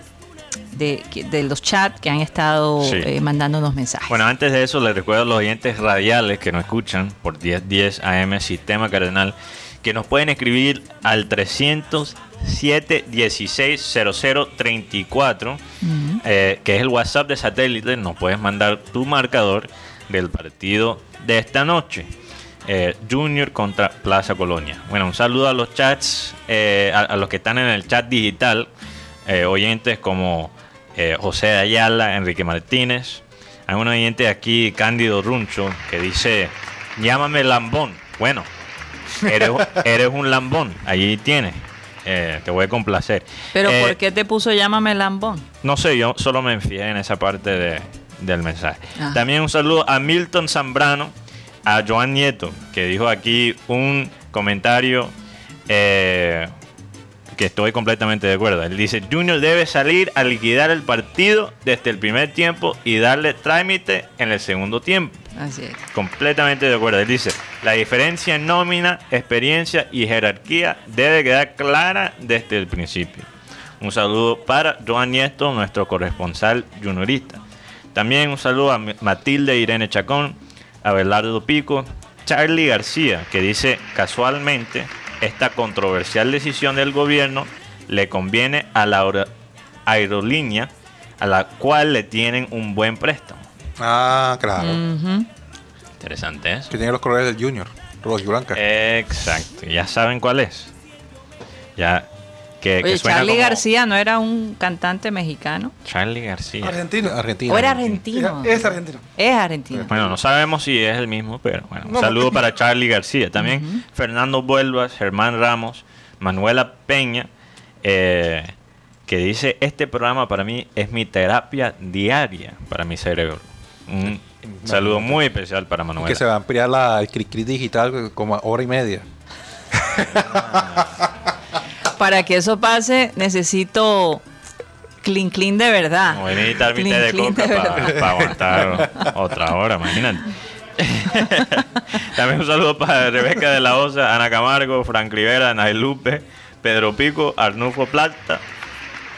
de, de los chats que han estado Sí. eh, mandándonos mensajes. Bueno, antes de eso, les recuerdo a los oyentes radiales que nos escuchan por 1010 AM Sistema Cardenal que nos pueden escribir al 307 16 0034, Ujú. eh, que es el WhatsApp de satélite. Nos puedes mandar tu marcador del partido de esta noche. eh, Junior contra Plaza Colonia. Bueno, un saludo a los chats, eh, a, a los que están en el chat digital, eh, oyentes como eh, José Ayala, Enrique Martínez. Hay un oyente aquí, Cándido Runcho, que dice, llámame lambón. Bueno, eres, eres un lambón, allí tienes. Eh, te voy a complacer. Pero Eh, ¿por qué te puso llámame lambón? no sé, yo solo me fijé en esa parte de- del mensaje. Ah. También un saludo a Milton Zambrano, a Joan Nieto, que dijo aquí un comentario eh, que estoy completamente de acuerdo. Él dice, Junior debe salir a liquidar el partido desde el primer tiempo y darle trámite en el segundo tiempo. Así es. Completamente de acuerdo. Él dice, la diferencia en nómina, experiencia y jerarquía debe quedar clara desde el principio. Un saludo para Joan Nieto, nuestro corresponsal juniorista. También un saludo a Matilde Irene Chacón, a Belardo Pico, Charlie García, que dice casualmente, esta controversial decisión del gobierno le conviene a la aero- aerolínea a la cual le tienen un buen préstamo. Ah, claro. Interesante eso. Que tiene los colores del Junior. Rosy Blanca. Exacto, ya saben cuál es. Ya que, que Oye, suena Charlie como García no era un cantante mexicano. Charlie García. Argentino. Argentina. ¿O era argentino? Es argentino. Es argentino. Bueno, no sabemos si es el mismo, pero bueno. Un No. saludo para Charlie García. También Fernando Vuelvas, Germán Ramos, Manuela Peña, eh, que dice, este programa para mí es mi terapia diaria para mi cerebro. Un saludo muy especial para Manuela. Que se va a ampliar la, el cri digital como a hora y media. Para que eso pase, necesito clean clean de verdad. Voy a necesitar mi té de coca para aguantar otra hora, imagínate. También un saludo para Rebeca de la Osa, Ana Camargo, Frank Rivera, Nail Lupe, Pedro Pico, Arnulfo Plata,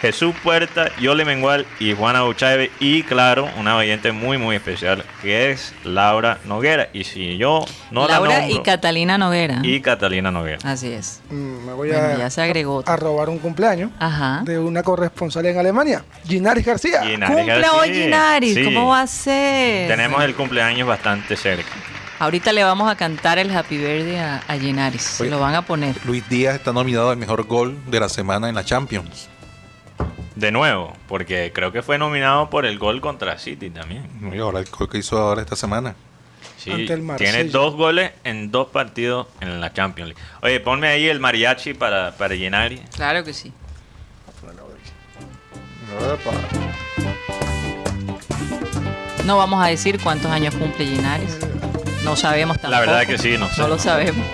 Jesús Puerta, Yoli Mengual y Juana Uchaibe. Y claro, una oyente muy, muy especial que es Laura Noguera. Y si yo no Laura la y Catalina Noguera. y Catalina Noguera. Así es. Mm, Me voy Bueno, a, ya se agregó a robar un cumpleaños Ajá. de una corresponsal en Alemania, Ginaris García. Ginaris Cumple García. hoy Ginaris, Sí. ¿cómo va a ser? Tenemos el cumpleaños bastante cerca. Ahorita le vamos a cantar el Happy Birthday a, a Ginaris. Se lo van a poner. Luis Díaz está nominado al mejor gol de la semana en la Champions. De nuevo, porque creo que fue nominado por el gol contra City también. Y ahora el gol que hizo ahora esta semana. Sí, Ante el Marsella. tiene dos goles en dos partidos en la Champions League. Oye, ponme ahí el mariachi para, para Gennari. Claro que sí. No vamos a decir cuántos años cumple Ginaris. No sabemos tampoco. La verdad que sí, no sé. No lo sabemos.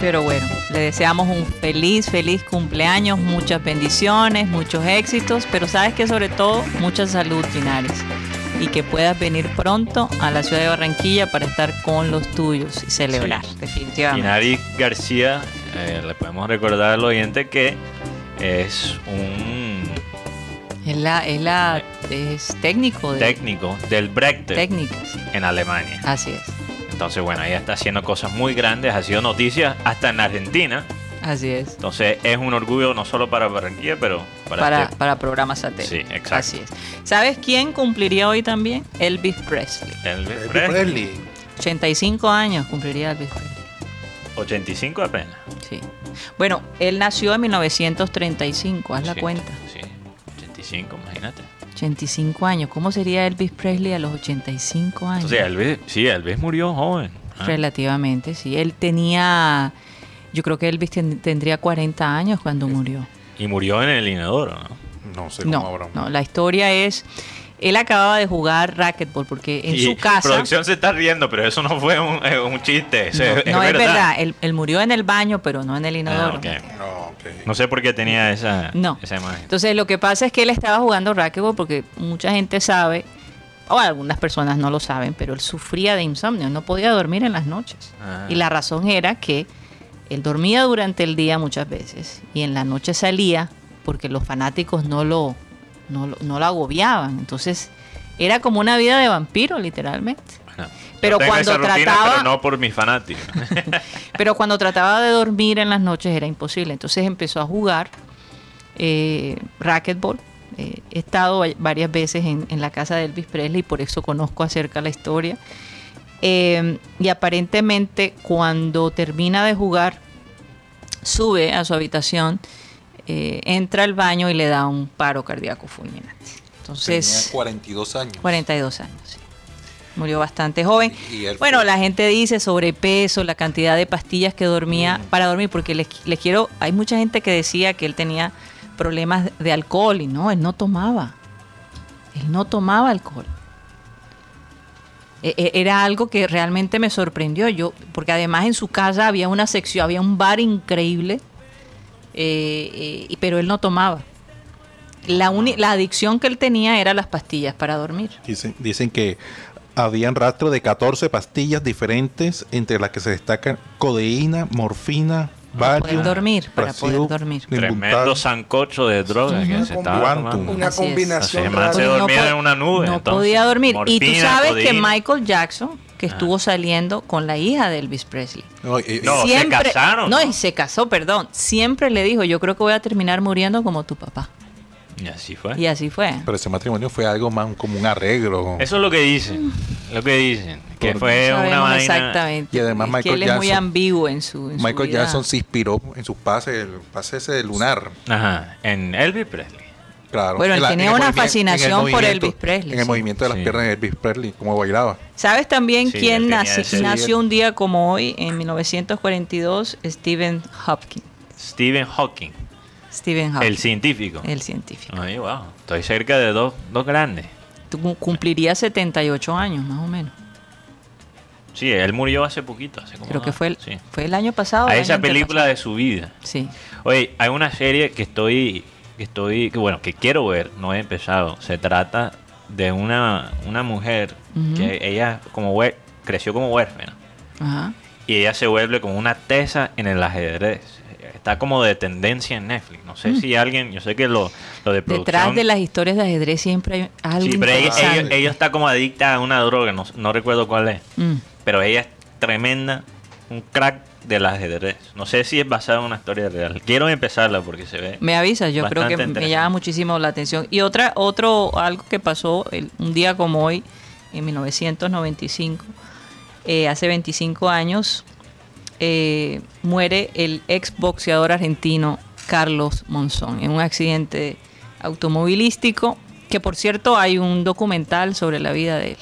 Pero bueno, le deseamos un feliz, feliz cumpleaños, muchas bendiciones, muchos éxitos, pero sabes que sobre todo mucha salud, Ginaris. Y que puedas venir pronto a la ciudad de Barranquilla para estar con los tuyos y celebrar, Sí. definitivamente. Gennari García, eh, le podemos recordar al oyente que es un Es la, es la, es técnico de técnico del Brecht técnica, sí. en Alemania. Así es, Entonces, bueno, ella está haciendo cosas muy grandes, ha sido noticia hasta en Argentina. así es. Entonces, es un orgullo no solo para Barranquilla, pero para, Para, este- para programas satélite. Sí, exacto. Así es. ¿Sabes quién cumpliría hoy también? Elvis Presley. Elvis Elvis Presley. Presley. 85 años cumpliría Elvis Presley. 85 apenas. Sí. Bueno, él nació en 1935, haz la Sí, cuenta. Sí, 85, imagínate. 85 años. ¿Cómo sería Elvis Presley a los 85 años? Entonces, Elvis, sí, Elvis murió joven. Ah, Relativamente, sí. Él tenía, yo creo que Elvis ten- tendría 40 años cuando murió. Y murió en el inodoro, ¿no? No sé cómo No, habrá. no, la historia es, él acababa de jugar racquetball porque en y su casa... producción se está riendo, pero eso no fue un, eh, un chiste. No, es, no, es verdad, Él, él murió en el baño, pero no en el Ah, inodoro. ok. No, ok. No sé por qué tenía esa, No. esa imagen. Entonces lo que pasa es que él estaba jugando racquetball porque mucha gente sabe, o algunas personas no lo saben, pero él sufría de insomnio, no podía dormir en las noches. Ah. Y la razón era que él dormía durante el día muchas veces y en la noche salía porque los fanáticos no lo, no no lo agobiaban. Entonces era como una vida de vampiro, literalmente. Bueno, Pero tengo cuando esa rutina, trataba- pero no por mis fanáticos. Pero cuando trataba de dormir en las noches era imposible. Entonces empezó a jugar eh, racquetball. Eh, he estado va- varias veces en, en la casa de Elvis Presley y por eso conozco acerca la historia. Eh, y aparentemente cuando termina de jugar, sube a su habitación, eh, entra al baño y le da un paro cardíaco fulminante. Entonces... Tenía 42 años. 42 años, sí. Murió bastante joven. Y Bueno, la gente dice sobrepeso, la cantidad de pastillas que dormía Mm. para dormir, porque les, les quiero, hay mucha gente que decía que él tenía problemas de alcohol y no, él no tomaba. Él no tomaba alcohol. E- e- Era algo que realmente me sorprendió yo, porque además en su casa había una sección, había un bar increíble, eh, pero él no tomaba. La, la adicción que él tenía era las pastillas para dormir. Dicen, dicen que habían rastro de 14 pastillas diferentes, entre las que se destacan codeína, morfina, Para poder dormir, para poder dormir. Tremendo sancocho de droga que se estaba tomando. Una Así es. combinación Así, se no dormía po- en una nube, No entonces, podía dormir. y tú morfina, sabes que codeína. Michael Jackson, que estuvo saliendo con la hija de Elvis Presley. No, y- y- No, se casaron, No, ¿no? y se casó, perdón. Siempre le dijo, yo creo que voy a terminar muriendo como tu papá. Y así fue. Y así fue. Pero ese matrimonio fue algo más como un arreglo. Eso es lo que dicen. Lo que dicen. Que Por- fue No una vaina. exactamente. Y además es que Michael él es muy Jackson- ambiguo en su, en su Michael vida. Jackson se inspiró en sus pases, el pase ese de lunar. Ajá. En Elvis Presley. Claro. Bueno, él la- tenía una fascinación el por Elvis Presley, En el sí. movimiento de las Sí. piernas de Elvis Presley, como bailaba. ¿Sabes también Sí, quién él tenía naci- ese- nació un día como hoy, en 1942? Stephen Hopkins. Stephen Hawking. Stephen El Hopkins, científico. el científico. Ay, wow. Estoy cerca de dos, dos grandes. Tú cumpliría 78 años, más o menos. Sí, él murió hace poquito. Hace como Creo que fue el, sí. fue el año pasado. A el esa película de su vida. Sí. Oye, hay una serie que estoy, que estoy, que bueno, que quiero ver, no he empezado. Se trata de una, una mujer que ella como creció como huérfana Ajá. y ella se vuelve como una tesa en el ajedrez. Está como de tendencia en Netflix. No sé si alguien, yo sé que lo, lo de producción. Mm. Detrás de las historias de ajedrez siempre hay algo Sí, pero ella, ella- ella está como adicta a una droga, no, no recuerdo cuál es. Mm. Pero ella es tremenda, un crack del ajedrez. No sé si es basada en una historia real. Quiero empezarla porque se ve. Me avisas, yo creo que me llama muchísimo la atención. Y otra, otro, algo que pasó el- un día como hoy, en 1995, eh, hace 25 años, eh, muere el ex boxeador argentino Carlos Monzón en un accidente automovilístico, que por cierto hay un documental sobre la vida de él.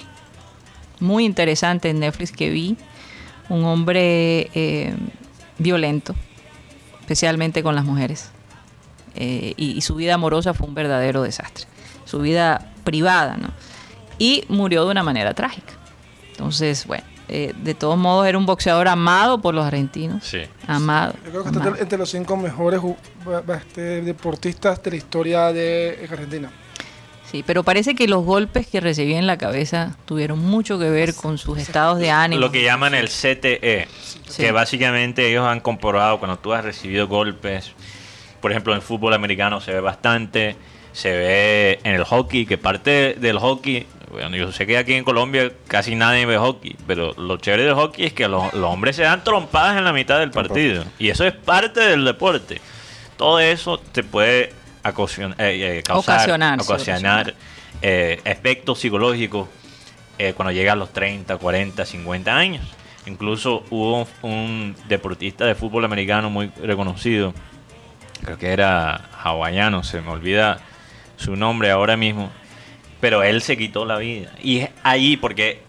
Muy interesante en Netflix que vi. Un hombre eh, violento, especialmente con las mujeres. Eh, y, y su vida amorosa fue un verdadero desastre. Su vida privada, ¿no? Y murió de una manera trágica. Entonces, bueno, eh, de todos modos era un boxeador amado por los argentinos. Sí. Amado. Yo creo que está amado. entre, entre los cinco mejores este, deportistas de la historia de Argentina. Sí, pero parece que los golpes que recibía en la cabeza tuvieron mucho que ver con sus estados de ánimo. Lo que llaman el CTE, Sí. que básicamente ellos han comprobado cuando tú has recibido golpes, por ejemplo en el fútbol americano se ve bastante, se ve en el hockey, que parte del hockey, bueno, yo sé que aquí en Colombia casi nadie ve hockey, pero lo chévere del hockey es que los, los hombres se dan trompadas en la mitad del partido, y eso es parte del deporte. Todo eso te puede acocion- eh, eh, causar, Ocasionar, ocasionar eh, efectos psicológicos eh, cuando llega a los 30, 40, 50 años. Incluso hubo un, un deportista de fútbol americano muy reconocido, creo que era hawaiano, se me olvida su nombre ahora mismo, pero él se quitó la vida. Y es allí porque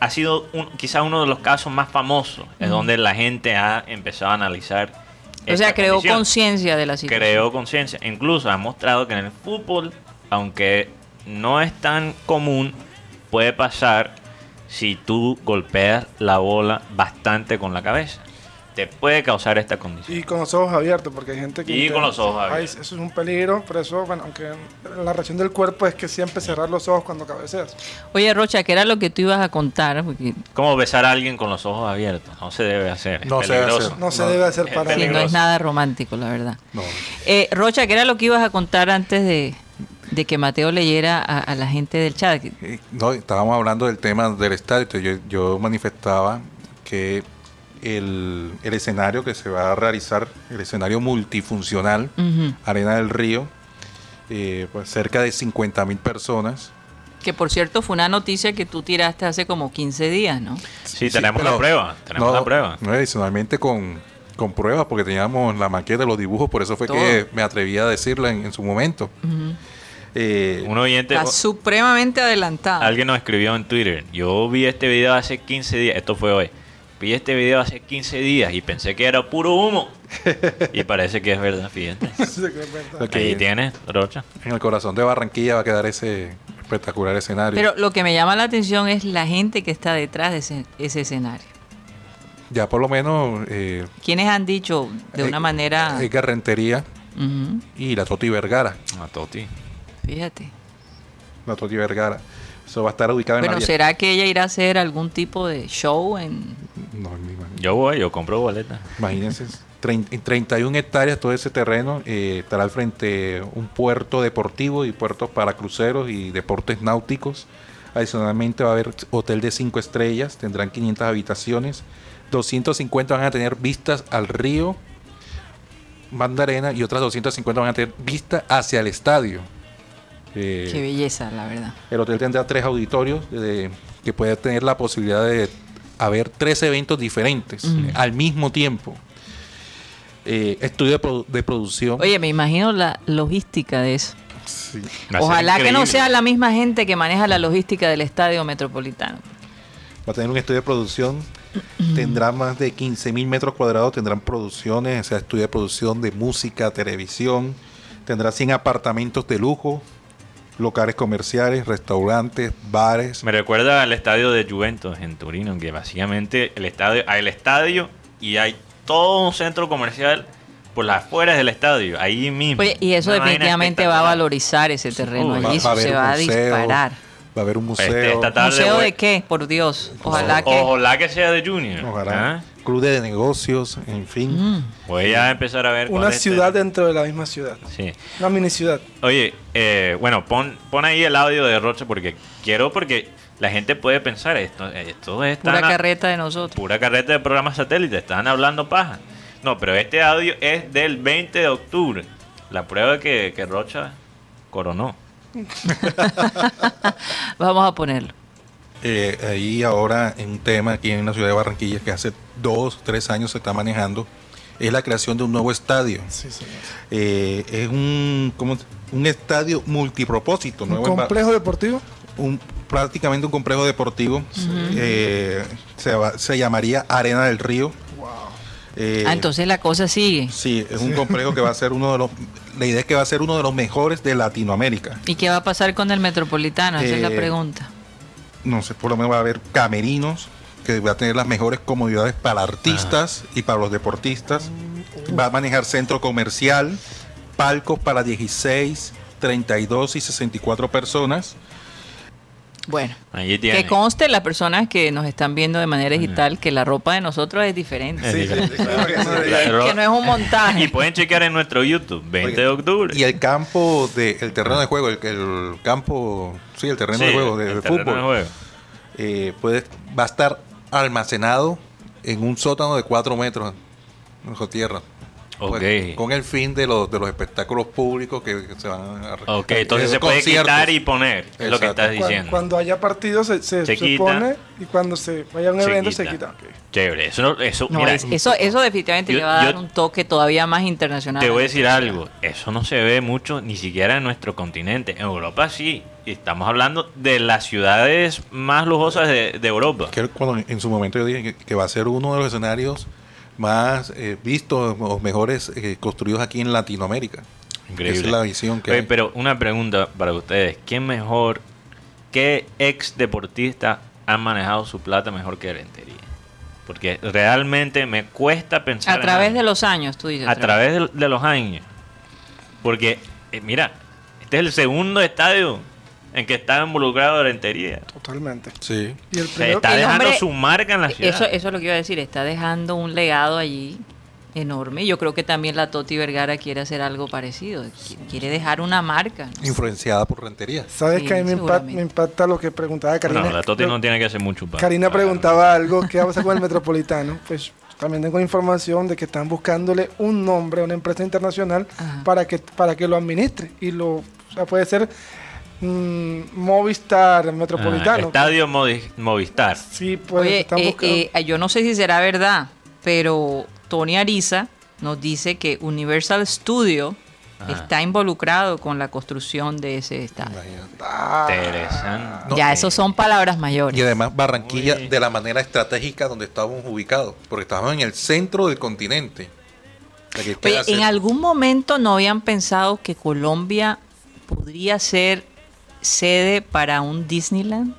ha sido un, quizás uno de los casos más famosos, es donde la gente ha empezado a analizar. o sea, creó conciencia de la situación. creó conciencia. Incluso ha mostrado que en el fútbol, aunque no es tan común, puede pasar si tú golpeas la bola bastante con la cabeza. Te puede causar esta condición. Y con los ojos abiertos, porque hay gente que... Y con los ojos Ay, abiertos. eso es un peligro, pero eso, bueno, aunque la reacción del cuerpo es que siempre cerrar los ojos cuando cabeceas. Oye, Rocha, ¿qué era lo que tú ibas a contar? Porque ¿Cómo besar a alguien con los ojos abiertos? No se debe hacer. es No se debe hacer. No, se debe hacer para sí, no es nada romántico, la verdad. No. Eh, Rocha, ¿qué era lo que ibas a contar antes de, de que Mateo leyera a, a la gente del chat? Eh, No, estábamos hablando del tema del estadio. Entonces, Yo, yo manifestaba que el, el escenario que se va a realizar, el escenario multifuncional. Arena del Río, eh, pues cerca de 50 mil personas. Que por cierto fue una noticia que tú tiraste hace como 15 días, ¿no? Sí, tenemos la prueba. Tenemos no, la prueba. No, adicionalmente con, con pruebas, porque teníamos la maqueta, los dibujos, por eso fue Todo. que me atreví a decirla en, en su momento. Eh, Un oyente, Está supremamente adelantado. alguien nos escribió en Twitter. Yo vi este video hace 15 días. Esto fue hoy. Vi este video hace 15 días y pensé que era puro humo. y parece que es verdad, fíjate. Sí, que es verdad. Ok. Ahí tienes, Rocha. en el corazón de Barranquilla va a quedar ese espectacular escenario. Pero lo que me llama la atención es la gente que está detrás de ese, ese escenario. ya por lo menos eh, ¿Quiénes han dicho de una eh, manera... Edgar Rentería Ujú, y la Toti Vergara. A Toti. fíjate. La Toti Vergara. Eso va a estar ubicado en Bueno, la vía- ¿será que ella irá a hacer algún tipo de show en... No, mi- Yo voy, yo compro boletas. imagínense, en 31 hectáreas todo ese terreno eh, estará al frente un puerto deportivo y puertos para cruceros y deportes náuticos. Adicionalmente va a haber hotel de 5 estrellas, tendrán 500 habitaciones, 250 van a tener vistas al río Mandarena y otras 250 van a tener vista hacia el estadio. Eh, Qué belleza, la verdad. el hotel tendrá tres auditorios de- que puede tener la posibilidad de haber tres eventos diferentes Mm. al mismo tiempo. Eh, estudio de, produ- de producción. Oye, me imagino la logística de eso. Sí. Ojalá que no sea la misma gente que maneja la logística del estadio metropolitano. Va a tener un estudio de producción. Tendrá más de 15 mil metros cuadrados. Tendrán producciones, o sea, estudio de producción de música, televisión. Tendrá 100 apartamentos de lujo, locales comerciales, restaurantes, bares. Me recuerda al estadio de Juventus en Turino, que básicamente el estadio, hay el estadio y hay todo un centro comercial por las afueras del estadio, ahí mismo. Oye, y eso Una definitivamente va a valorizar ese terreno allí, Va- va se va a museo, disparar. Va a haber un museo. Este, esta tarde ¿Museo voy- de qué? Por Dios. Ojalá que... Ojalá que sea de Junior. Ojalá. ¿ah? Club de negocios, en fin. Mm. Voy a empezar a ver. Una es ciudad este- dentro de la misma ciudad. Sí. Una mini ciudad. Oye, eh, bueno, pon, pon ahí el audio de Rocha porque quiero porque la gente puede pensar esto, esto es Pura carreta de nosotros. pura carreta de programas satélites, están hablando paja. No, pero este audio es del 20 de octubre, la prueba que, que Rocha coronó. Vamos a ponerlo. Eh, ahí ahora en un tema aquí en la ciudad de Barranquilla que hace dos, tres años se está manejando es la creación de un nuevo estadio. Sí, señor. Eh, es un, ¿cómo? un estadio multipropósito. Un nuevo complejo deportivo. un- prácticamente un complejo deportivo. Eh, se, va- se llamaría Arena del Río. Eh, Ah, entonces la cosa sigue. Sí, es un complejo que va a ser uno de los... La idea es que va a ser uno de los mejores de Latinoamérica. ¿Y qué va a pasar con el metropolitano? Esa es la pregunta. No sé, por lo menos va a haber camerinos, que va a tener las mejores comodidades para artistas y para los deportistas. Va a manejar centro comercial, palcos para 16, 32 y 64 personas. Bueno, que conste las personas que nos están viendo de manera digital que la ropa de nosotros es diferente. Sí, sí, claro que sí. Que no es un montaje. Y pueden chequear en nuestro YouTube, 20 de octubre. Y el campo, de, el terreno de juego, el, el campo, sí, el terreno Sí, de juego de, el de terreno fútbol, de juego. eh, puede, va a estar almacenado en un sótano de 4 metros bajo tierra. Ok. Pues, con el fin de los, de los espectáculos públicos que, que se van a Ok, entonces eh, se puede conciertos. quitar y poner, es lo que estás diciendo. Cuando haya partido se, se, Se se quita. pone y cuando se vaya a un Se evento quita. se quita. Chévere, eso, no- eso, No, mira, es- eso, eso definitivamente yo- le va a dar un toque todavía más internacional. Te voy a decir algo, eso no se ve mucho ni siquiera en nuestro continente. En Europa sí, y estamos hablando de las ciudades más lujosas de, de Europa. Que cuando en su momento yo dije que, que va a ser uno de los escenarios más eh, vistos o mejores eh, construidos aquí en Latinoamérica. Increíble. Esa es la visión que Oye, hay. pero una pregunta para ustedes, ¿quién mejor, qué ex deportista ha manejado su plata mejor que Rentería? Porque realmente me cuesta pensar A través de los años, tú dices. a través de, de los años. Porque, eh, mira, este es el segundo estadio en que está involucrado Rentería. Totalmente. Sí. Y el primero, está El dejando hombre- su marca en la ciudad. Eso, eso es lo que iba a decir, está dejando un legado allí enorme. Yo creo que también la Toti Vergara quiere hacer algo parecido, qui- quiere dejar una marca. ¿no? Influenciada por rentería. ¿sabes Sí, que a mí me, impa- seguramente. me impacta lo que preguntaba Karina? no, la Toti no tiene que hacer mucho para. Karina para- preguntaba algo, ¿qué va a pasar con el Metropolitano? Pues también tengo información de que están buscándole un nombre a una empresa internacional Ajá. para que para que lo administre y lo o sea, puede ser mm, Movistar Ah, Metropolitano. Estadio Modi- Movistar. Sí, pues Oye, están eh, buscando. eh, yo no sé si será verdad, pero Tony Ariza nos dice que Universal Studio Ajá. está involucrado con la construcción de ese estadio. Ah, Interesante. No, ya, eh, esos son palabras Y mayores. además Barranquilla Uy. de la manera estratégica donde estábamos ubicados, porque estábamos en el centro del continente. Oye, en algún momento no habían pensado que Colombia podría ser sede para un Disneyland.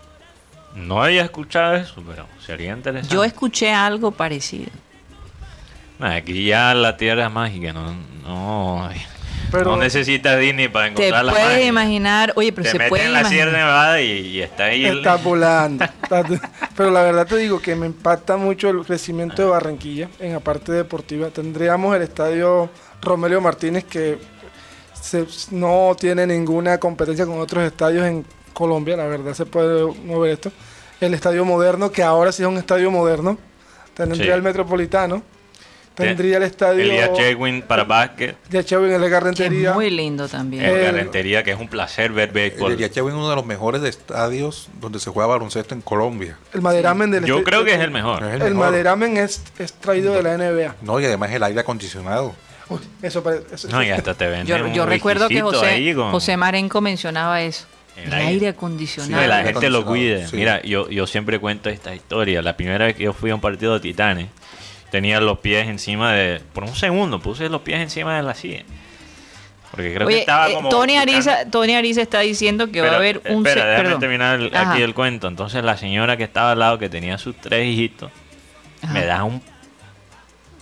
No había escuchado eso, pero sería interesante. Yo escuché algo parecido. Nah, aquí ya la tierra es mágica, no, no, Pero- no necesitas Disney para Te encontrar la puedes magia. imaginar, oye, pero Te se puede en la Sierra. Nevada y, y está ahí. el- Está volando. Está- Pero la verdad te digo que me impacta mucho el crecimiento de Barranquilla en la parte deportiva. Tendríamos el estadio Romelio Martínez que se- no tiene ninguna competencia con otros estadios en Colombia, la verdad se puede mover esto. El estadio moderno, que ahora sí es un estadio moderno. Tendría Sí. el Metropolitano. Tendría el estadio Elías Chewin para básquet. Chevy en el es Garrentería. muy lindo también. En Eh, Galentería, que es un placer ver El béisbol. Yachagüe es uno de los mejores estadios donde se juega baloncesto en Colombia. El Maderamen del Yo este- creo que es el mejor. Es el El mejor. Maderamen es, es traído de la NBA. No, y además el aire acondicionado. Uy, eso parece. eso- No, y hasta te venden Yo, un yo recuerdo que José, con- José Marenco mencionaba eso. El El, aire. acondicionado. y la aire gente lo cuide. sí. Mira, yo, yo siempre cuento esta historia. La primera vez que yo fui a un partido de Titanes, tenía los pies encima de... Por un segundo puse los pies encima de la silla. Porque creo que estaba eh, como... Tony, Ariza, Tony Ariza está diciendo que va a haber un... Espera, se- déjame perdón. terminar el- aquí el cuento. Entonces la señora que estaba al lado, que tenía sus tres hijitos, Ajá. me da un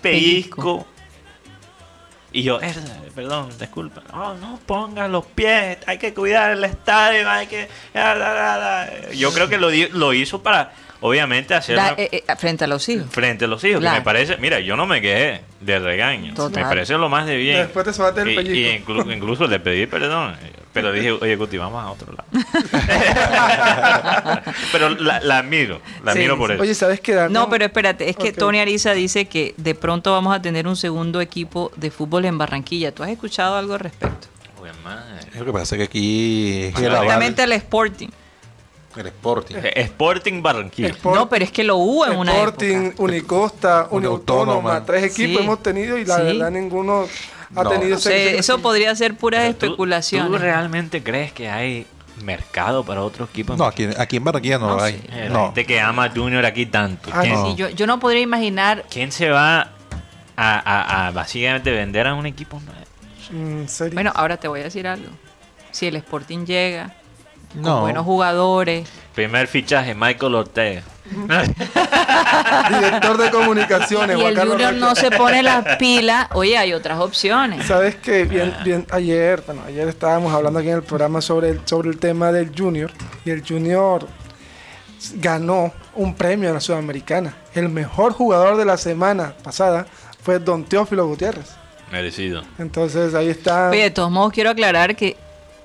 pellizco. Y yo, "Eh, perdón, disculpa. No, no pongan los pies, hay que cuidar el estadio, hay que... ah, da, da, da". Yo creo que lo, di- lo hizo para, obviamente, hacer eh, eh, frente a los hijos. frente a los hijos. Que me parece, mira, yo no me quejé de regaño. Total. Me parece lo más de bien. Después te el Y- pellizco. y inclu- incluso le pedí perdón. Pero dije, oye, Guti, vamos a otro lado. pero la, la admiro, la Sí, admiro por eso. Oye, ¿sabes qué? No, pero espérate, es que. Tony Ariza dice que de pronto vamos a tener un segundo equipo de fútbol en Barranquilla. ¿Tú has escuchado algo al respecto? Madre. Lo que pasa es que aquí es el Exactamente el Sporting. el Sporting. Eh, Sporting Barranquilla. Sport- no, pero es que lo hubo en una Sporting. Unicosta, Uniautónoma. Uniautónoma, tres equipos Sí. hemos tenido y la Sí. verdad ninguno ha No. tenido O sea, ese- eso podría ser puras Pero tú- ¿Tú especulaciones. realmente crees que hay mercado para otro equipo? No, aquí, aquí en Barranquilla no, No, lo hay. sí. Eh, La No. gente que ama a Junior aquí tanto. Ah, ¿Quién, no. Sí, yo, yo no podría imaginar. quién se va a, a- a básicamente vender a un equipo nuevo? Mm, serio. Bueno, ahora te voy a decir algo. Si el Sporting llega con No. buenos jugadores, Primer fichaje, Michael Ortega. Director de comunicaciones, y Juan el Carlos Junior no se pone las pilas, oye, hay otras opciones. Sabes que bien, bien ayer, bueno, ayer estábamos hablando aquí en el programa sobre el, sobre el tema del Junior y el Junior ganó un premio en la Sudamericana. El mejor jugador de la semana pasada fue Don Teófilo Gutiérrez. Merecido. Entonces ahí está. Oye, de todos modos quiero aclarar que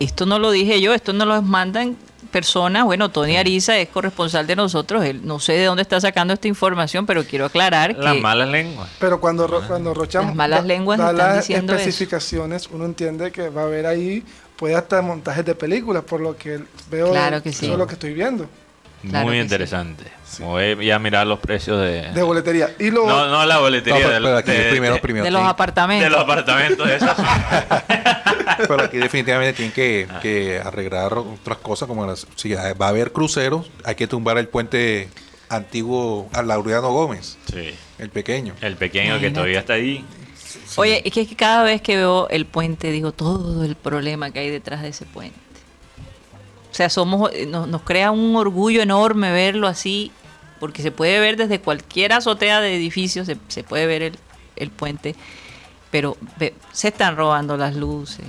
esto no lo dije yo, esto nos lo mandan personas. Bueno, Tony Ariza es corresponsal de nosotros, él no sé de dónde está sacando esta información, pero quiero aclarar Las que malas lenguas. Pero cuando, Ro- cuando Rocha Las malas lenguas da están las diciendo eso. especificaciones, uno entiende que va a haber ahí, puede hasta montajes de películas, por lo que veo. Claro que sí. Eso es lo que estoy viendo Claro Muy que sí. interesante. Voy a mirar los precios de... de boletería. Y lo, no, no la No, boletería pero, del- pero aquí de, primero, de- primero de los apartamentos. de los apartamentos de esas. pero aquí definitivamente tienen que, Ah. que arreglar otras cosas como las, si va a haber cruceros, hay que tumbar el puente antiguo a Laureano Gómez, sí. el pequeño. El pequeño que todavía está ahí. Oye, es que cada vez que veo el puente digo todo el problema que hay detrás de ese puente. O sea, somos, eh, nos, crea un orgullo enorme verlo así, porque se puede ver desde cualquier azotea de edificio, se, se puede ver el, el puente, pero se están robando las luces,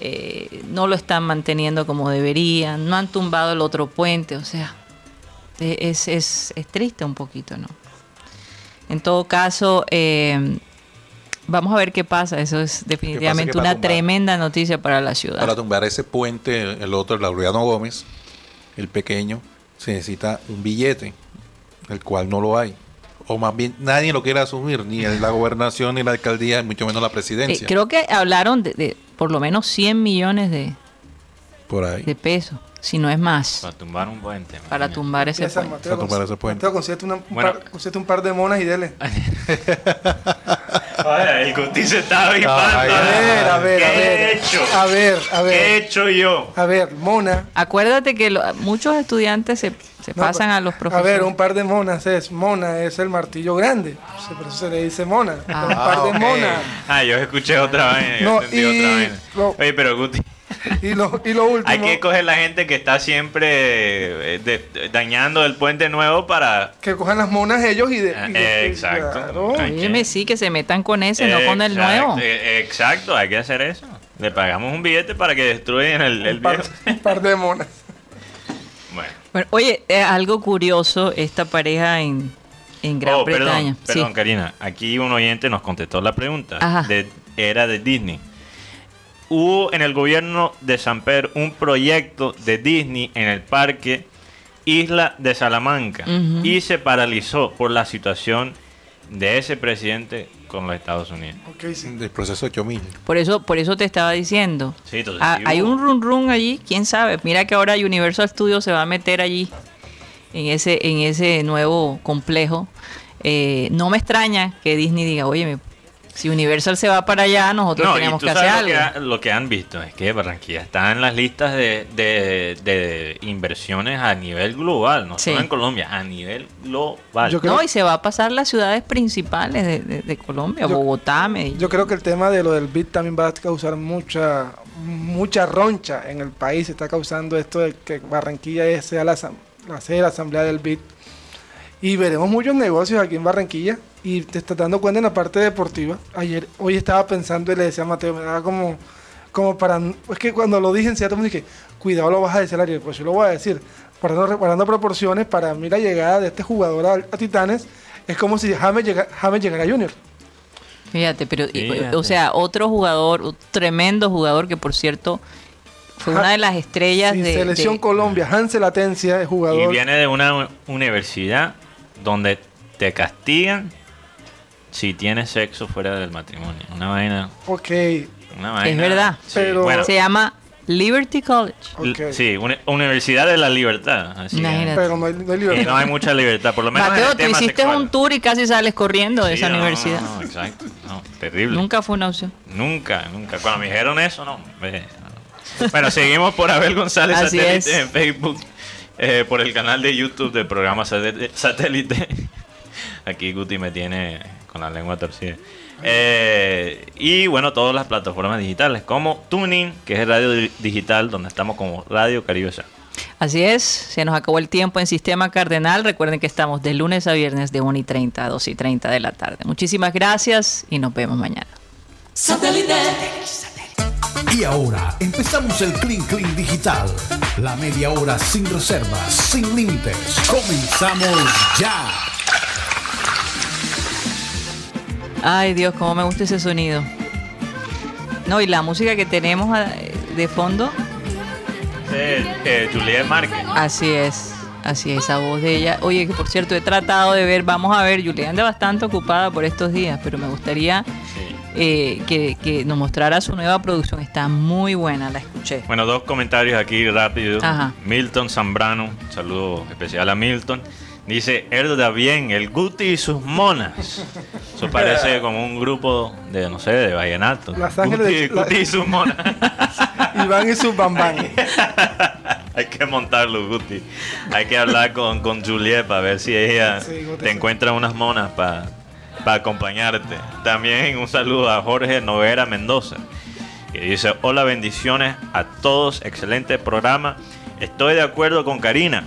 eh, no lo están manteniendo como deberían, no han tumbado el otro puente, o sea, eh, es, es, es triste un poquito, ¿no? En todo caso, eh, vamos a ver qué pasa. Eso es definitivamente una tumbar- tremenda noticia para la ciudad. Para tumbar ese puente, el otro, el Laureano Gómez, el pequeño, se necesita un billete, el cual no lo hay. O más bien, nadie lo quiere asumir, ni la gobernación, ni la alcaldía, mucho menos la Eh, presidencia. creo que hablaron de, de por lo menos 100 millones de, por ahí. de pesos, si no es más, Para tumbar un puente. para tumbar ese Empieza, puente. Mateo, Para tumbar ese puente. Mateo, consíguete una- un, Bueno. par, consíguete un par de monas y dele. Oye, el Guti se está avivando. Ay, A ver, a ver, ¿Qué a ver. he hecho? A ver, a ¿Qué he ver. hecho yo? A ver, mona. Acuérdate que lo- muchos estudiantes se, se No, pasan pues, a los A profesores. ver, un par de monas es. Mona es el martillo grande. Por eso se le dice mona. Ah. un par de ok. monas. Ah, yo escuché otra vaina. Yo No, entendí y otra vaina. Oye, pero Guti, Y lo, y lo último. hay que coger la gente que está siempre eh, de- de- dañando el puente nuevo para. que cojan las monas ellos y de. Ah, y de- exacto. claro. Ay, Óyeme, sí, que se metan con ese, no con el Exacto, nuevo. eh, Exacto, hay que hacer eso. Le pagamos un billete para que destruyan el, el Un par, viejo. un par de monas. Bueno, Bueno, oye, eh, algo curioso, esta pareja en, en Gran Oh, Bretaña. Perdón, perdón, sí. Karina. Aquí un oyente nos contestó la pregunta. Ajá. De, era de Disney. Hubo en el gobierno de San Pedro un proyecto de Disney en el parque Isla de Salamanca y se paralizó por la situación de ese presidente con los Estados Unidos. Ok, sí. Del proceso de Chomil. Por eso, por eso te estaba diciendo. Sí, entonces Ah, sí hay un run run allí, quién sabe. Mira que ahora Universal Studios se va a meter allí en ese, en ese nuevo complejo. Eh, no me extraña que Disney diga, oye, me- si Universal se va para allá, nosotros No, tenemos que hacer algo. lo que, ha- lo que han visto es que Barranquilla está en las listas de, de- de inversiones a nivel global, no Sí. solo en Colombia, a nivel global. Yo creo- No, y se va a pasar las ciudades principales de, de- de Colombia, Yo- Bogotá, Medellín. Yo creo que el tema de lo del BID también va a causar mucha mucha roncha en el país. Está causando esto de que Barranquilla sea la, sede de la asamblea del BID. Y veremos muchos negocios aquí en Barranquilla. Y te estás dando cuenta en la parte deportiva. Ayer, hoy estaba pensando y le decía a Mateo, me daba como, como para... Es que cuando lo dije en cierto momento dije, cuidado lo vas a decir aire. Pues yo lo voy a decir. Guardando, guardando proporciones, para mí la llegada de este jugador a, a Titanes es como si James, llega, James llegara a Junior. Fíjate, pero, Fíjate. o sea, otro jugador, un tremendo jugador que por cierto fue una de las estrellas Sí, de, Selección de- Colombia, Hansel Atencia, es jugador. Y viene de una universidad donde te castigan si tienes sexo fuera del matrimonio. Una vaina. Ok, Una vaina verdad. sí, Pero- bueno, se llama Liberty College. l- ok. sí, uni- Universidad de la Libertad. Así pero no hay, no hay y libertad. no hay mucha libertad, por lo menos en Mateo, el tú tema hiciste sexual. un tour y casi sales corriendo de esa no, universidad. No, no, exacto. No, terrible. Nunca fue una opción. Nunca, nunca. Cuando me dijeron eso, no. Bueno, seguimos por Abel González Así Satélite es. en Facebook, eh, por el canal de YouTube del programa Satélite. Aquí Guti me tiene con la lengua torcida. Eh, y bueno, todas las plataformas digitales como Tuning, que es el radio di- digital, donde estamos como Radio Caribe Sa. Así es, se nos acabó el tiempo en Sistema Cardenal. Recuerden que estamos de lunes a viernes de 1 y 30 a 2 y 30 de la tarde. Muchísimas gracias y nos vemos mañana. Y ahora empezamos el Clean Clean Digital. La media hora sin reservas, sin límites. Comenzamos ya. Ay Dios, cómo me gusta ese sonido. No, y la música que tenemos ah, de fondo, Eh, eh, Juliet Márquez. así es, así es, esa voz de ella. Oye, que por cierto he tratado de ver, vamos a ver, Julián anda bastante ocupada por estos días, pero me gustaría Sí. eh, que, que nos mostrara su nueva producción. Está muy buena, la escuché. Bueno, dos comentarios aquí rápido. Ajá. Milton Zambrano, un saludo especial a Milton. Dice, Erda bien, el Guti y sus monas. Eso parece como un grupo de, no sé, de vallenato. Las Ángeles Guti, de- la- Guti y sus monas. Iván y su bambán. Hay que montarlo, Guti. Hay que hablar con, con Juliet para ver si ella Sí, Guti, te sí. encuentra unas monas para acompañarte. También un saludo a Jorge Noguera Mendoza, que dice, hola, bendiciones a todos, excelente programa. Estoy de acuerdo con Karina.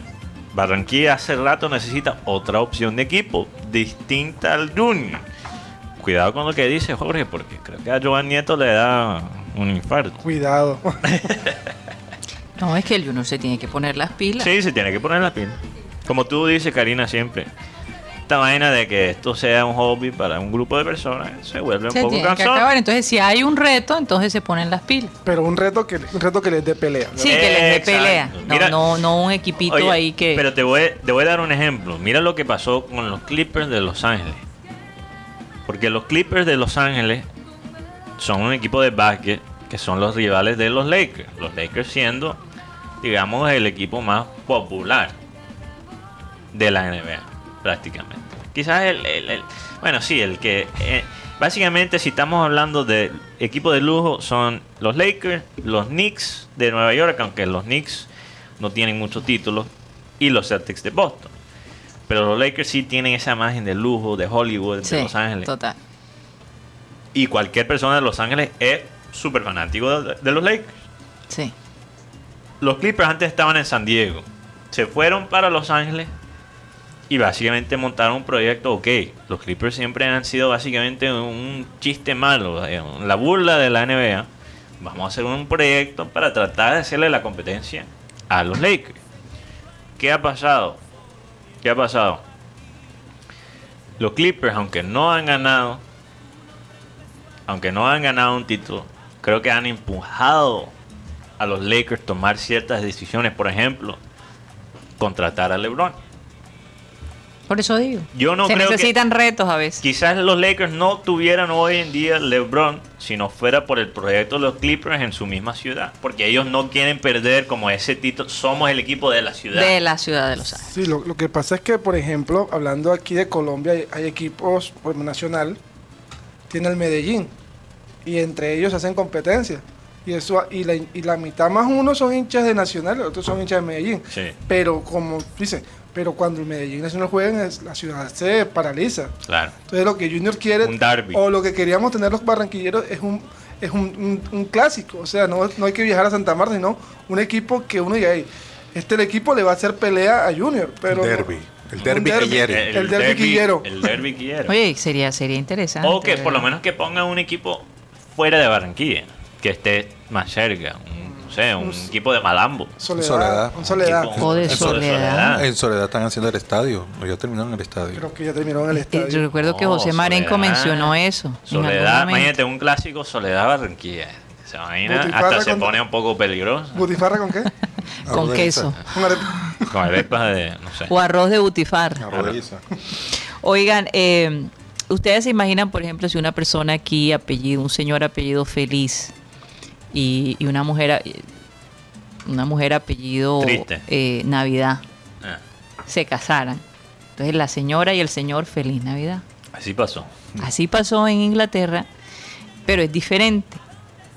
Barranquilla hace rato necesita otra opción de equipo, distinta al Junior. Cuidado con lo que dice Jorge, porque creo que a Joan Nieto le da un infarto. Cuidado. No, es que el Junior se tiene que poner las pilas. Sí, se tiene que poner la piel. Como tú dices, Karina, siempre. Esta vaina de que esto sea un hobby para un grupo de personas se vuelve un Se poco acabar. Entonces, si hay un reto, entonces se ponen las pilas. Pero un reto que, un reto que les dé pelea. ¿verdad? Sí, que les dé pelea. No, Mira- no, no un equipito Oye, ahí que. Pero te voy, te voy a dar un ejemplo. Mira lo que pasó con los Clippers de Los Ángeles. Porque los Clippers de Los Ángeles son un equipo de básquet que son los rivales de los Lakers. Los Lakers siendo, digamos, el equipo más popular de la NBA, prácticamente. Quizás el, el- el- bueno, sí, el que... eh, básicamente, si estamos hablando de equipo de lujo, son los Lakers, los Knicks de Nueva York, aunque los Knicks no tienen muchos títulos, y los Celtics de Boston. Pero los Lakers sí tienen esa imagen de lujo, de Hollywood, Sí, de Los Ángeles. Total. Y cualquier persona de Los Ángeles es súper fanático de, de los Lakers. Sí. Los Clippers antes estaban en San Diego. Se fueron para Los Ángeles y básicamente montaron un proyecto. Ok, los Clippers siempre han sido básicamente un chiste malo, la burla de la NBA. Vamos a hacer un proyecto para tratar de hacerle la competencia a los Lakers. ¿qué ha pasado? ¿Qué ha pasado? Los Clippers, aunque no han ganado, aunque no han ganado un título, creo que han empujado a los Lakers tomar ciertas decisiones. Por ejemplo, contratar a LeBron. Por eso digo. Yo no Se creo que- necesitan retos a veces. Quizás los Lakers no tuvieran hoy en día LeBron si no fuera por el proyecto de los Clippers en su misma ciudad. Porque ellos no quieren perder como ese título. Somos el equipo de la ciudad. De la ciudad de Los Ángeles. Sí, lo, lo que pasa es que, por ejemplo, hablando aquí de Colombia, hay, hay equipos por nacional, tiene el Medellín, y entre ellos hacen competencia. Y, eso, y, la, y la mitad más uno son hinchas de Nacional, los otros son hinchas de Medellín. Sí. Pero, como dice, pero cuando el Medellín Nacional juegan, la ciudad se paraliza. Claro. Entonces, lo que Junior quiere, Un o lo que queríamos tener los barranquilleros, es un es un, un- un clásico. O sea, no, no hay que viajar a Santa Marta, sino un equipo que uno diga, "Ey, este el equipo le va a hacer pelea a Junior. Pero derbi. El Un derbi que derbi. hiere. El derbi quillero. El derbi quillero. Oye, sería, sería interesante. o que por lo menos que pongan un equipo fuera de Barranquilla. Que esté más cerca. Un, no sé, un Un- equipo de Malambo. Soledad, Soledad. un Soledad. Equipo- de en Soledad. En Soledad están haciendo el estadio. O ya terminaron el estadio. Creo que ya terminaron el Eh, estadio. Yo recuerdo que No, José Marenco Soledad. mencionó eso. Soledad, imagínate, un clásico Soledad Barranquilla. Vaina Butifarra hasta se pone un poco peligroso. ¿Butifarra con qué? Con queso. Con arepa. Con arepas de, no sé. O arroz de butifarra. Arroz. Oigan, eh, ustedes se imaginan, por ejemplo, si una persona aquí, apellido, un señor apellido feliz y, y una mujer, una mujer apellido eh, Navidad Ah, se casaran. Entonces la señora y el señor feliz Navidad. así pasó. Así pasó en Inglaterra, pero es diferente,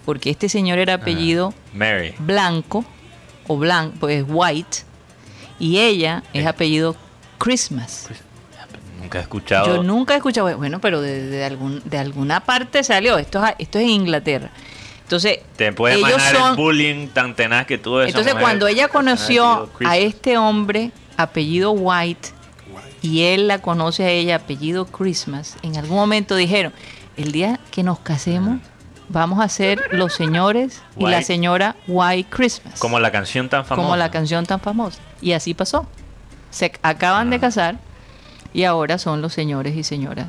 porque este señor era apellido Mary. blanco o blanco, pues white, y ella es Eh. apellido Christmas. Nunca he escuchado. Yo nunca he escuchado, bueno, pero de, de algún, de alguna parte salió. Esto es, esto es en Inglaterra. Entonces, Te puede ellos imaginar el son. bullying tan tenaz que tuvo esa Entonces, mujer. cuando ella conoció a este hombre, apellido White, y él la conoce a ella, apellido Christmas, en algún momento dijeron: el día que nos casemos, vamos a ser los señores y la señora White Christmas. Como la canción tan famosa. como la canción tan famosa. Y así pasó. Se acaban Ah. de casar y ahora son los señores y señoras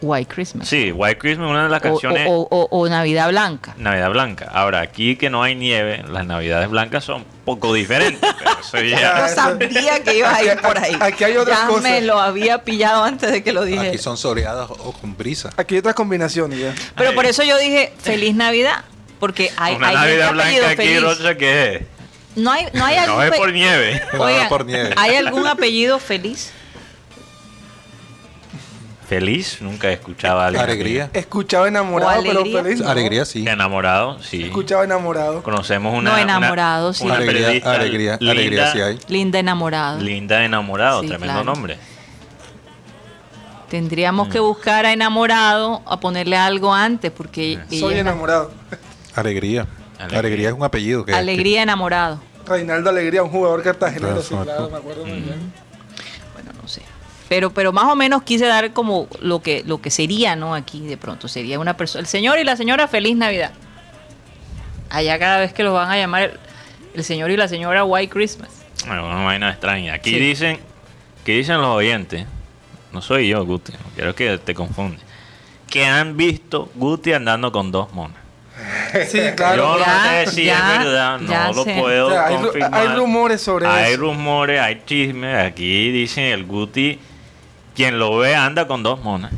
White Christmas. Sí, White Christmas, una de las O- canciones. o, o- o Navidad Blanca. Navidad Blanca. Ahora, aquí que no hay nieve, las Navidades blancas son poco diferentes. pero eso Ya, ya. Yo eso- sabía que ibas a ir por ahí. Aquí hay otra ya cosa. me lo había pillado antes de que lo dijera. Aquí son soleadas o con brisa. Aquí hay otras combinaciones ya. Pero por eso yo dije Feliz Navidad. Porque hay, una hay Navidad blanca aquí, feliz. Rocha, ¿qué es? No hay, no hay algún No es por nieve. No, Oigan, por nieve. ¿hay algún apellido feliz? Feliz, nunca he escuchado a alguien. Alegría. Escuchaba enamorado, pero alegría. feliz. ¿no? Alegría sí. Enamorado, sí. Escuchaba enamorado. Conocemos una. No, una- enamorado, sí. una Alegría, periodista alegría, linda, alegría sí hay. Linda enamorada. Linda enamorado, Sí, tremendo claro. nombre. Tendríamos Mm. que buscar a enamorado, a ponerle algo antes, porque Soy enamorado. Alegría. Alegría. Alegría, es un apellido. Que, alegría enamorado. Reinaldo Alegría, un jugador cartagenero, Claro, sí, exacto. claro, me acuerdo muy bien. Pero, pero más o menos quise dar como lo que, lo que sería, ¿no? Aquí de pronto sería una persona, el señor y la señora feliz Navidad. Allá cada vez que los van a llamar el, el señor y la señora White Christmas. Bueno, una vaina extraña. Aquí Sí. dicen, que dicen los oyentes, no soy yo, Guti, no quiero que te confunde, que han visto Guti andando con dos monas. Sí, claro. yo Ya, no sé si ya, es verdad, no ya lo sé. puedo O sea, hay ru- confirmar. hay rumores sobre Hay eso. rumores, hay chismes. Aquí dicen el Guti, quien lo ve anda con dos monas.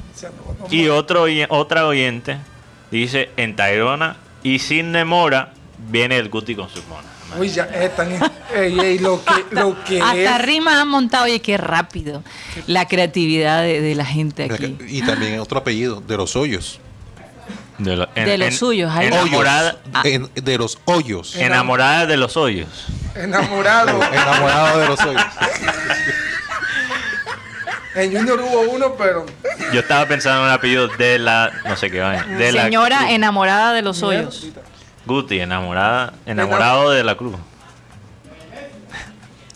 Y otro, otra oyente dice, en Tayrona y sin demora viene el Guti con sus monas. Uy, ya están. Ey, ey, lo que, lo que Hasta es. rimas han montado, oye, qué rápido. La creatividad de, de la gente aquí. Y también otro apellido, de los hoyos. De, lo- De los suyos, hay- enamorada. En- de los hoyos. enamorada de los hoyos. Enamorado. Enamorado de los hoyos. En Junior hubo uno, pero. Yo estaba pensando en un apellido de la, no sé qué vaina. De la Señora Cruz. enamorada de los hoyos. Guti, enamorada, enamorado de la cruz.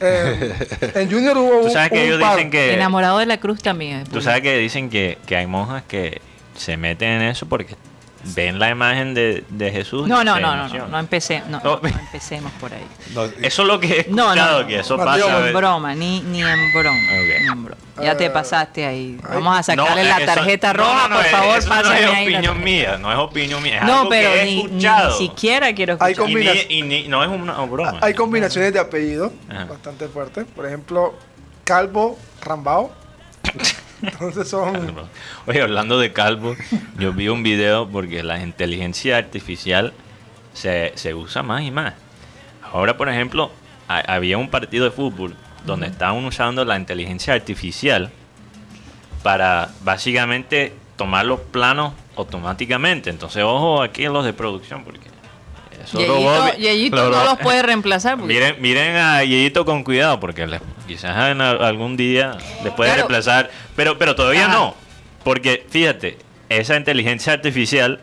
eh, en Junior hubo Tú un, sabes que ellos par. dicen que, Enamorado de la cruz también. tú bueno. sabes que dicen que, que hay monjas que se meten en eso porque ven la imagen de, de Jesús. No, no, no, no, no, empecé, no, No. no empecemos por ahí. No, Eso es lo que he No, no, escuchado, no. que eso pasa. Ni en broma, ni, ni en broma. Ok. ni en broma. Ya te Ah, pasaste ahí. Vamos a sacarle No, la tarjeta roja, no, no, por eh, favor, eso no es opinión mía, no es opinión mía. Es No, algo pero que he ni, siquiera quiero Hay escuchar. Y, combina- ni- y ni- no es una broma. Hay combinaciones de apellidos bastante fuertes. Por ejemplo, Calvo Rambao. Entonces son. Oye, hablando de calvo, yo vi un video porque la inteligencia artificial se, se usa más y más. Ahora, por ejemplo, ha- había un partido de fútbol donde estaban usando la inteligencia artificial para básicamente tomar los planos automáticamente. Entonces, ojo aquí en los de producción, porque esos Yeyito, robots- Yeyito los no los puede reemplazar. porque- Miren, miren a Yeyito con cuidado porque le- quizás en algún día después de Claro. reemplazar, pero pero todavía Ajá. no, porque fíjate, esa inteligencia artificial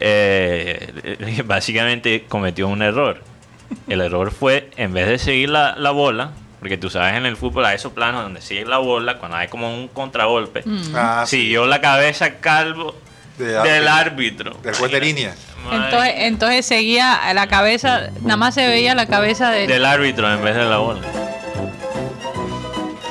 eh, básicamente cometió un error. El error fue en vez de seguir la, la bola, porque tú sabes en el fútbol hay esos planos donde sigue la bola cuando hay como un contragolpe, Mm. Ah, sí. siguió la cabeza calvo De del árbitro. juez de línea. Entonces, entonces seguía la cabeza, nada más se veía la cabeza de... del árbitro en vez de la bola.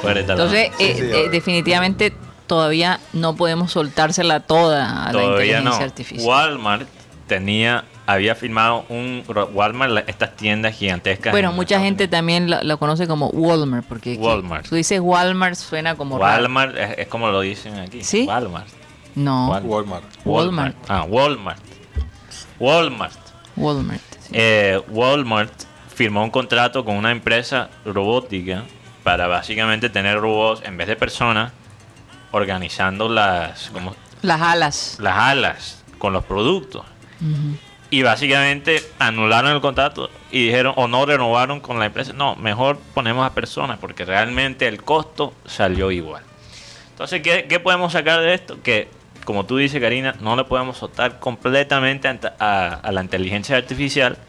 Entonces, Sí, eh, sí, eh, definitivamente todavía no podemos soltársela toda a la Todavía inteligencia no. artificial. Walmart tenía, había firmado un Walmart, la- estas tiendas gigantescas. Bueno, en mucha gente Unidos. también la, la conoce como Walmart, porque Walmart. tú dices Walmart suena como. Walmart es, es como lo dicen aquí. ¿Sí? Walmart. No, Wal- Walmart. Walmart. Ah, Walmart. Walmart. Walmart. sí. Eh, Walmart firmó un contrato con una empresa robótica para básicamente tener robots en vez de personas organizando las, como, Las alas. las alas con los productos. Y básicamente anularon el contrato y dijeron, o no renovaron con la empresa. No, mejor ponemos a personas porque realmente el costo salió igual. Entonces, ¿qué, qué podemos sacar de esto? Que, como tú dices, Karina, no le podemos soltar completamente a la inteligencia artificial.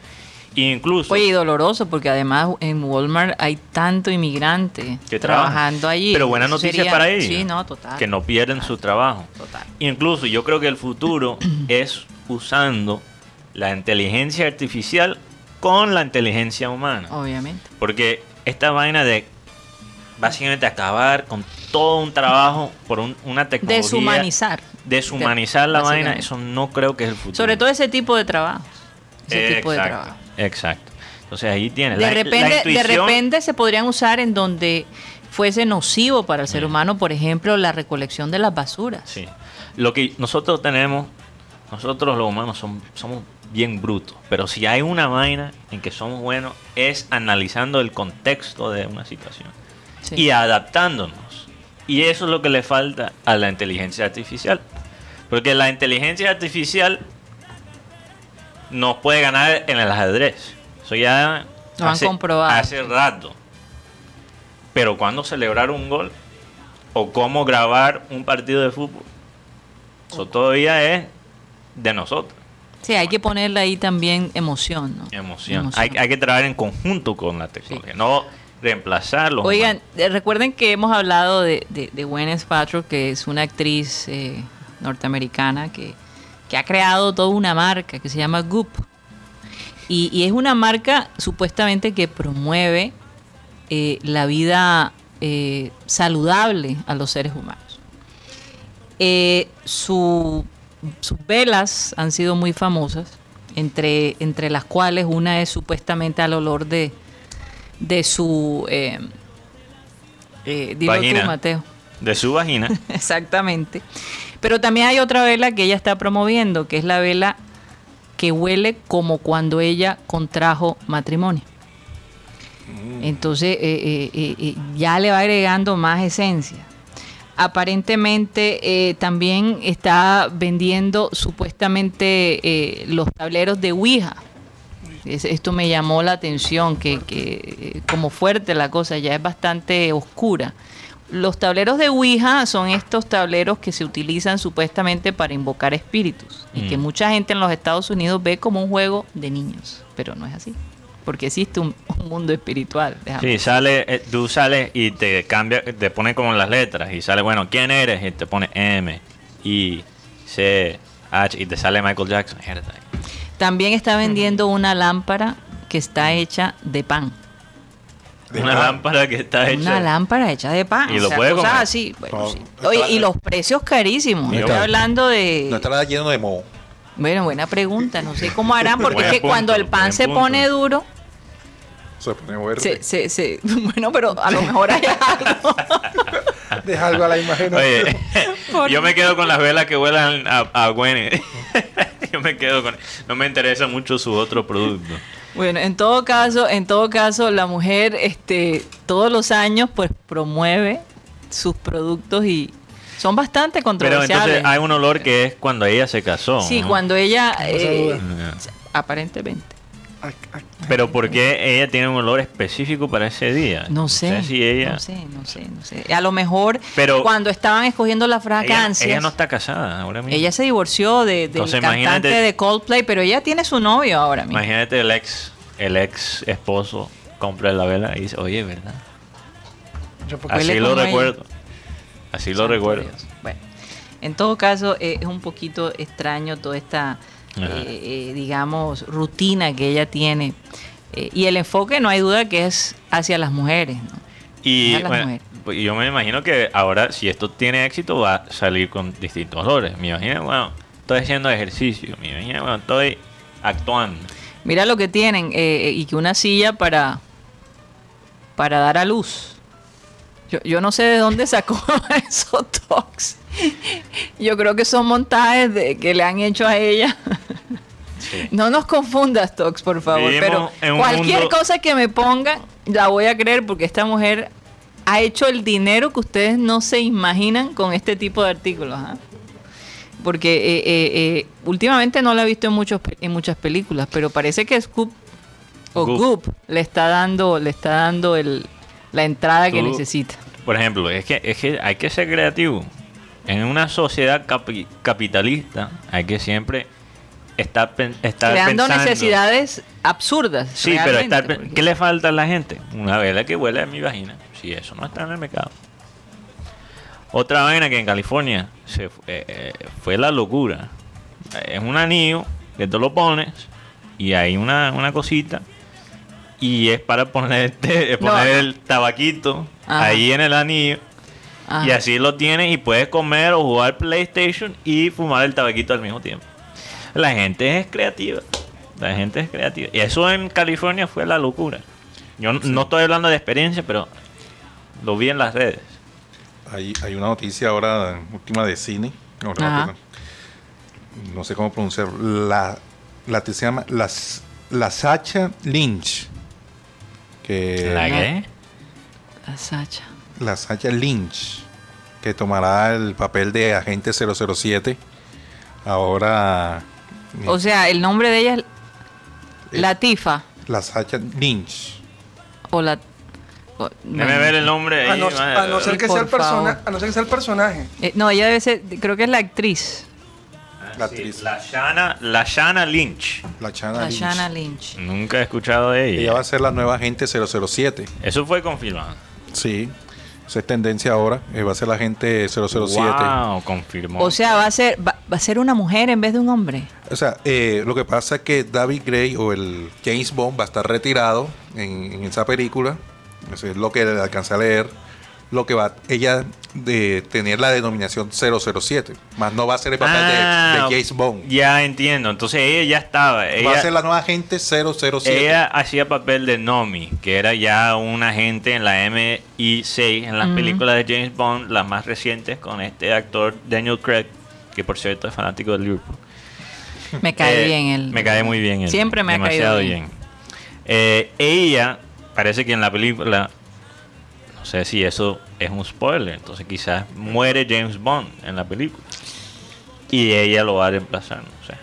Incluso Oye, y doloroso, porque además en Walmart hay tanto inmigrante que trabajando allí. Pero buena noticia sería- para ellos. Sí, no, total. Que no pierden su trabajo. Total. Incluso yo creo que el futuro es usando la inteligencia artificial con la inteligencia humana. Obviamente. Porque esta vaina de básicamente acabar con todo un trabajo por un- una tecnología. Deshumanizar. Deshumanizar la vaina, eso no creo que es el futuro. Sobre todo ese tipo de trabajo. Ese tipo de trabajo. Exacto. Entonces ahí tienes. De la- la repente, de intuición- repente se podrían usar en donde fuese nocivo para el ser humano, por ejemplo, la recolección de las basuras. Sí. Lo que nosotros tenemos, nosotros los humanos son- somos bien brutos, pero si hay una vaina en que somos buenos es analizando el contexto de una situación Sí. y adaptándonos. Y eso es lo que le falta a la inteligencia artificial. Porque la inteligencia artificial nos puede ganar en el ajedrez. Eso ya Lo han hace, comprobado. hace rato. Pero cuando celebrar un gol o cómo grabar un partido de fútbol, eso todavía es de nosotros. Sí, hay que ponerle ahí también emoción, ¿no? Emoción. Hay, hay que trabajar en conjunto con la tecnología, no reemplazarlo. Oigan, eh, recuerden que hemos hablado de, de, de Gwyneth Paltrow, que es una actriz eh, norteamericana que, que ha creado toda una marca que se llama Goop. Y, y es una marca supuestamente que promueve eh, la vida eh, saludable a los seres humanos. Eh, su- sus velas han sido muy famosas, entre, entre las cuales una es supuestamente al olor de, de su... Dilo Vagina. tú, Mateo. De su vagina. Exactamente. Pero también hay otra vela que ella está promoviendo, que es la vela que huele como cuando ella contrajo matrimonio. Entonces eh, eh, eh, eh, ya le va agregando más esencia. Aparentemente eh, también está vendiendo supuestamente los tableros de Ouija. Es- esto me llamó la atención, que, que, como fuerte la cosa, ya es bastante oscura. Los tableros de Ouija son estos tableros que se utilizan supuestamente para invocar espíritus y que Mm. mucha gente en los Estados Unidos ve como un juego de niños, pero no es así, porque existe un, un mundo espiritual. déjame Sí, sale, eh, tú sales y te cambia, te pone como las letras y sale, bueno, ¿quién eres? Y te pone M, I, C, Ah, y te sale Michael Jackson. También está vendiendo una lámpara que está hecha de pan. Una lámpara que está hecha. Una lámpara hecha de pan. Y lo o sea, puede cosas comer. así. Bueno, No, sí. Oye, y los precios carísimos. Estoy hablando de... No estará lleno de moho. Bueno, buena pregunta. No sé cómo harán, porque es que punto, cuando el pan se punto. pone duro, Se pone verde. se, se, se- bueno, pero a lo mejor hay algo. Deja algo a la imaginación. Oye, Por- yo me quedo con las velas que vuelan a, a Gwen. Yo me quedo con. No me interesa mucho su otro producto. Bueno, en todo caso, en todo caso, la mujer, este, todos los años, pues promueve sus productos y son bastante Pero controversiales. entonces hay un olor que es cuando ella se casó. Sí, ¿no? cuando ella, eh, aparentemente. Pero ¿por qué ella tiene un olor específico para ese día? No sé, si ella. no sé, no sé, no sé. A lo mejor Pero- cuando estaban escogiendo las Ella, fragancias, ella ella, no está casada ahora mismo. se divorció de, del Entonces, cantante de Coldplay, pero ella tiene su novio ahora mismo. Imagínate el ex, el ex esposo compra la vela y dice, oye, ¿verdad? yo porque- Así lo ella. recuerdo. Así lo recuerdo. Dios. Bueno, en todo caso, eh, es un poquito extraño toda esta. Eh, eh, digamos, rutina que ella tiene. Eh, y el enfoque, no hay duda, que es hacia las mujeres. ¿no? Y a las bueno, mujeres. pues yo me imagino que ahora, si esto tiene éxito, va a salir con distintos olores. Me imagino, bueno, estoy haciendo ejercicio. Me imagino, bueno, estoy actuando. Mira lo que tienen, eh, y que una silla para, para dar a luz. Yo, yo no sé de dónde sacó esos tocs. Yo creo que son montajes de, que le han hecho a ella. Sí. No nos confundas, Tox, por favor. Vivimos pero cualquier mundo- cosa que me pongan, la voy a creer porque esta mujer ha hecho el dinero que ustedes no se imaginan con este tipo de artículos. ¿ah? Porque eh, eh, eh, últimamente no la he visto en, muchos, en muchas películas, pero parece que Scoop o Goop. Goop le está dando, le está dando el, la entrada que necesita. Por ejemplo, es que, es que hay que ser creativo. En una sociedad capi- capitalista hay que siempre estar, estar Creando pensando. necesidades absurdas. Sí, pero estar, porque- ¿qué le falta a la gente? Una vela que huele a mi vagina. Si eso no está en el mercado. Otra vaina que en California se eh, eh, fue la locura. Es un anillo que tú lo pones y hay una, una cosita y es para ponerte, poner No. el tabaquito Ajá. ahí en el anillo Ajá. y así lo tienes y puedes comer o jugar PlayStation y fumar el tabaquito al mismo tiempo. La gente es creativa. La gente es creativa. Y eso en California fue la locura. Yo no- no estoy hablando de experiencia, pero lo vi en las redes. Hay, hay una noticia ahora última de cine. No, sé cómo pronunciar. La, la se llama la, la Sacha Lynch. Que, ¿La no. qué? La Sacha. la Sacha Lynch. Que tomará el papel de agente 007. Ahora. O sea, el nombre de ella es Latifa. La Sacha Lynch. O la. o- Déjame ver el nombre A ahí. no, madre. a no ser que sea el persona, a no ser que sea el personaje. Eh, no, ella debe ser. Creo que es la actriz. La Sí, actriz. la Shana, la Shana Lynch. La Chana La Lynch. Nunca he escuchado de ella. Ella va a ser la nueva agente 007. Eso fue confirmado. Sí. Esa es tendencia ahora. eh, va a ser la agente 007. Wow, confirmó. O sea, va a ser va, va a ser una mujer en vez de un hombre. O sea, eh, lo que pasa es que David Gray o el James Bond va a estar retirado en, en esa película. Eso es lo que le alcancé a leer. Lo que va ella de tener la denominación 007. Más no va a ser el papel de- Ah, de, James Bond. Ya entiendo. Entonces ella ya estaba. va a ser la nueva agente 007. ella hacía papel de Nomi, que era ya un agente en la MI6 en las películas de James Bond, las más recientes, con este actor Daniel Craig, que por cierto es fanático de Liverpool. Me cae Eh, bien él. Me cae muy bien él. Siempre me ha Demasiado caído bien. Eh, ella, parece que en la película, sé si eso es un spoiler, entonces quizás muere James Bond en la película. Y ella lo va a reemplazar, no sé.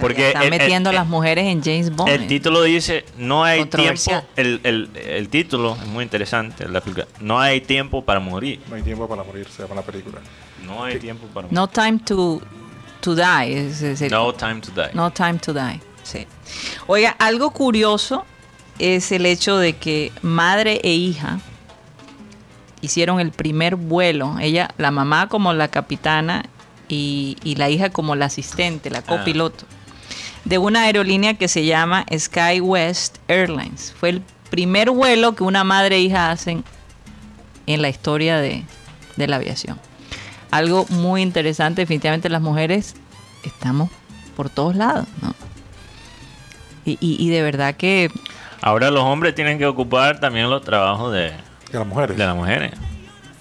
Porque Están el- el- metiendo a el- las mujeres en James Bond. el título dice, no hay tiempo, el, el- el título es muy interesante, la película, no hay tiempo para morir. No hay tiempo para morir, se llama la película. No hay tiempo para morir. No time to, to die. es- es el- No time to die. No time to die. Sí. Oiga, algo curioso es el hecho de que madre e hija hicieron el primer vuelo. Ella, la mamá como la capitana y, y la hija como la asistente, la copiloto, de una aerolínea que se llama SkyWest Airlines. Fue el primer vuelo que una madre e hija hacen en la historia de, de la aviación. Algo muy interesante, definitivamente las mujeres estamos por todos lados, ¿no? Y, y- y de verdad que Ahora los hombres tienen que ocupar también los trabajos de, De las mujeres. de las mujeres.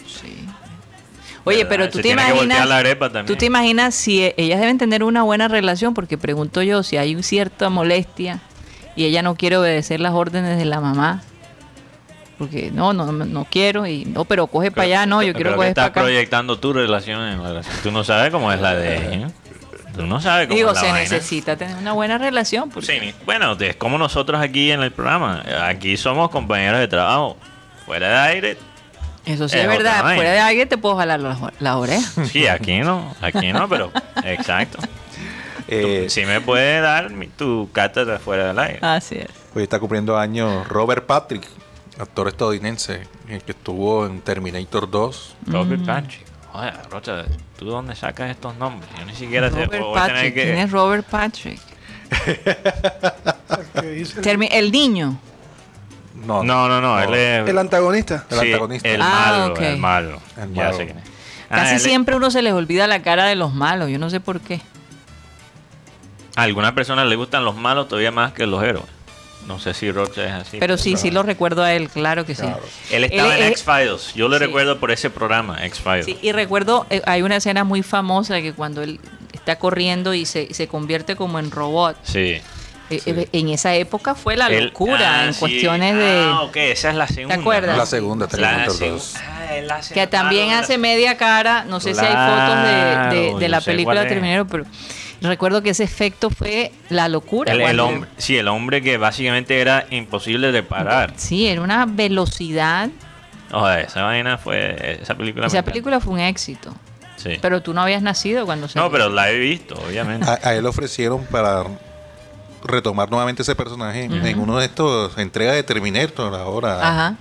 Sí. Oye, ¿Verdad? pero tú Se te imaginas, la arepa también. tú te imaginas si ellas deben tener una buena relación, porque pregunto yo si hay cierta molestia y ella no quiere obedecer las órdenes de la mamá, porque no, no, no no quiero y no, pero coge para allá, no, yo quiero coger estás para acá. proyectando tu relación en la relación. Tú no sabes cómo es la de ella. Tú no sabes cómo Digo, es la se vaina. necesita tener una buena relación. Porque, Sí, bueno, es como nosotros aquí en el programa. Aquí somos compañeros de trabajo. Fuera de aire, Eso sí Es verdad. vaina. Fuera de alguien te puedo jalar las, las orejas. sí, aquí no, aquí no, pero exacto. Eh, Tú sí me puedes dar mi- tu cátedra fuera del aire. Así es. Hoy está cumpliendo años Robert Patrick, actor estadounidense, el que estuvo en Terminator 2. Robert Mm. Patrick. Oye, Rocha, ¿tú dónde sacas estos nombres? Yo ni siquiera sé. Robert voy a tener Patrick. que- ¿Quién es Robert Patrick? El niño. No, No, no, no, él es El antagonista. El sí, antagonista. El Ah, malo, el malo. El Ya malo. sé quién es. Ah, Casi él es- siempre uno se les olvida la cara de los malos. Yo no sé por qué. A algunas personas les gustan los malos todavía más que los héroes. No sé si Rocha es así. Pero sí, sí lo recuerdo a él, claro que sí. Él estaba Él en es- X-Files. Yo le sí. recuerdo por ese programa, X-Files. Sí, y recuerdo, eh, hay una escena muy famosa que cuando él está corriendo y se, se convierte como en robot. Sí. Eh, eh, en esa época fue la locura ah, en sí. cuestiones de... Ah, ok, esa es la segunda. acuerdas? ¿no? La segunda, La seg- 2. Ah, hace- Que también ah, hace media cara, no sé si hay fotos de, de- Claro, de la película. Terminator, pero recuerdo que ese efecto fue la locura. El, el hombre, sí, el hombre que básicamente era imposible de parar. Sí, era una velocidad. Oye, esa vaina fue. Esa película. Esa película fue un éxito. Sí. Pero tú no habías nacido cuando se no, pero la he visto, obviamente. A, a él le ofrecieron para retomar nuevamente ese personaje en uno de estos entregas de Terminator ahora. Ajá.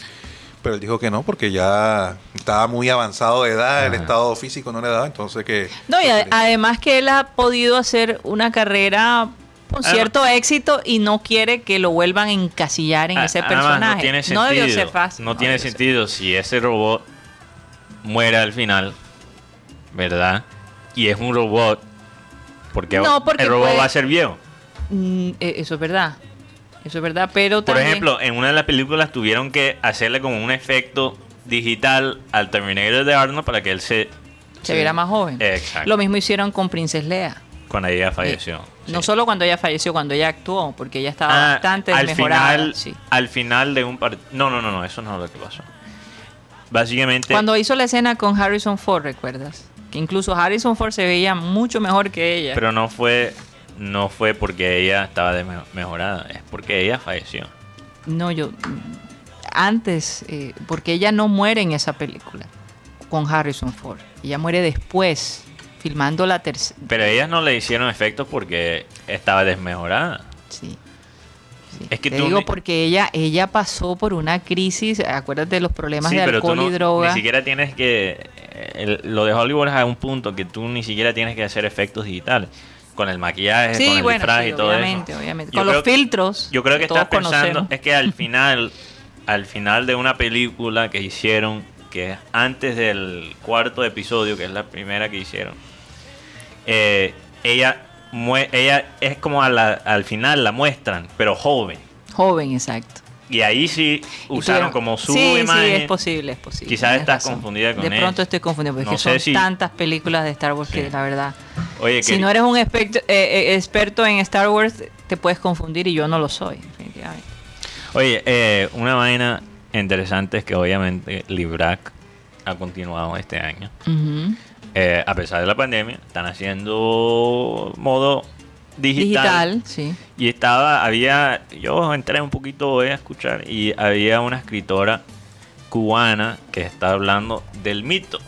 Pero él dijo que no, porque ya estaba muy avanzado de edad, el estado físico no le daba, entonces que... No, y además que él ha podido hacer una carrera con Además- cierto éxito y no quiere que lo vuelvan a encasillar en Ah, ese personaje. No tiene sentido. debió ser fácil. No tiene debió ser. sentido si ese robot muere al final, ¿verdad? Y es un robot. Porque, No, porque el robot puede- va a ser viejo. Mm, eh, eso es verdad. Eso es verdad, pero Por también... ejemplo, en una de las películas tuvieron que hacerle como un efecto digital al Terminator de Arnold para que él se... se viera más joven. Exacto. Lo mismo hicieron con Princess Leia. Cuando ella falleció. Eh, No sí. solo cuando ella falleció, cuando ella actuó, porque ella estaba Ah, bastante al desmejorada. final, sí. al final de un partido... No, no, no, no, eso no es lo que pasó. Básicamente... Cuando hizo la escena con Harrison Ford, ¿recuerdas? Que incluso Harrison Ford se veía mucho mejor que ella. Pero no fue, no fue porque ella estaba desmejorada, es porque ella falleció. No, yo. Antes, eh, porque ella no muere en esa película con Harrison Ford. Ella muere después, filmando la tercera. Pero ellas no le hicieron efectos porque estaba desmejorada. Sí. Sí. Es que Te tú digo porque ella ella pasó por una crisis, acuérdate de los problemas Sí, de pero tú alcohol no- y droga. ni siquiera tienes que... eh, el- lo de Hollywood es a un punto que tú ni siquiera tienes que hacer efectos digitales. Con el maquillaje, Sí, con el bueno, disfraz sí, y todo obviamente, eso. obviamente. Yo Con creo los filtros. Yo creo que estás pensando, conocemos. es que al final, al final de una película que hicieron, que es antes del cuarto episodio, que es la primera que hicieron, eh, ella, ella es como a la- al final la muestran, pero joven. Joven, exacto. Y ahí sí usaron como su sí, imagen. Sí, es posible, es posible. Quizás estás razón. confundida con De pronto estoy confundida, porque No son si- tantas películas de Star Wars que la verdad. Oye, Si que- no eres un experto, eh, eh, experto en Star Wars, te puedes confundir y yo no lo soy, definitivamente. Oye, eh, una vaina interesante es que obviamente Librac ha continuado este año. Eh, a pesar de la pandemia, están haciendo modo digital. Digital, sí. Y estaba, había, yo entré un poquito hoy a escuchar y había una escritora cubana que está hablando del mito.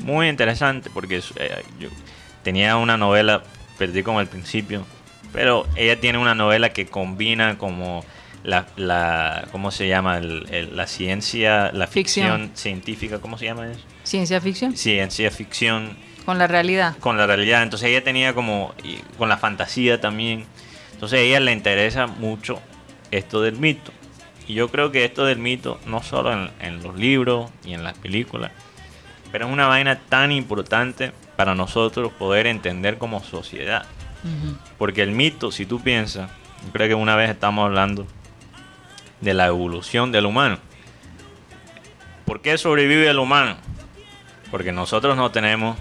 Muy interesante porque eh, yo tenía una novela, perdí como al principio, pero ella tiene una novela que combina como la, la ¿cómo se llama? El- el- la ciencia, la ficción. Ficción. científica, ¿cómo se llama eso? Ciencia ficción. Ciencia ficción Con la realidad. con la realidad. Entonces ella tenía como, y con la fantasía también. Entonces a ella le interesa mucho esto del mito. Y yo creo que esto del mito, no solo en, en los libros y en las películas, pero es una vaina tan importante para nosotros poder entender como sociedad. Porque el mito, si tú piensas, yo creo que una vez estamos hablando de la evolución del humano. ¿Por qué sobrevive el humano? Porque nosotros no tenemos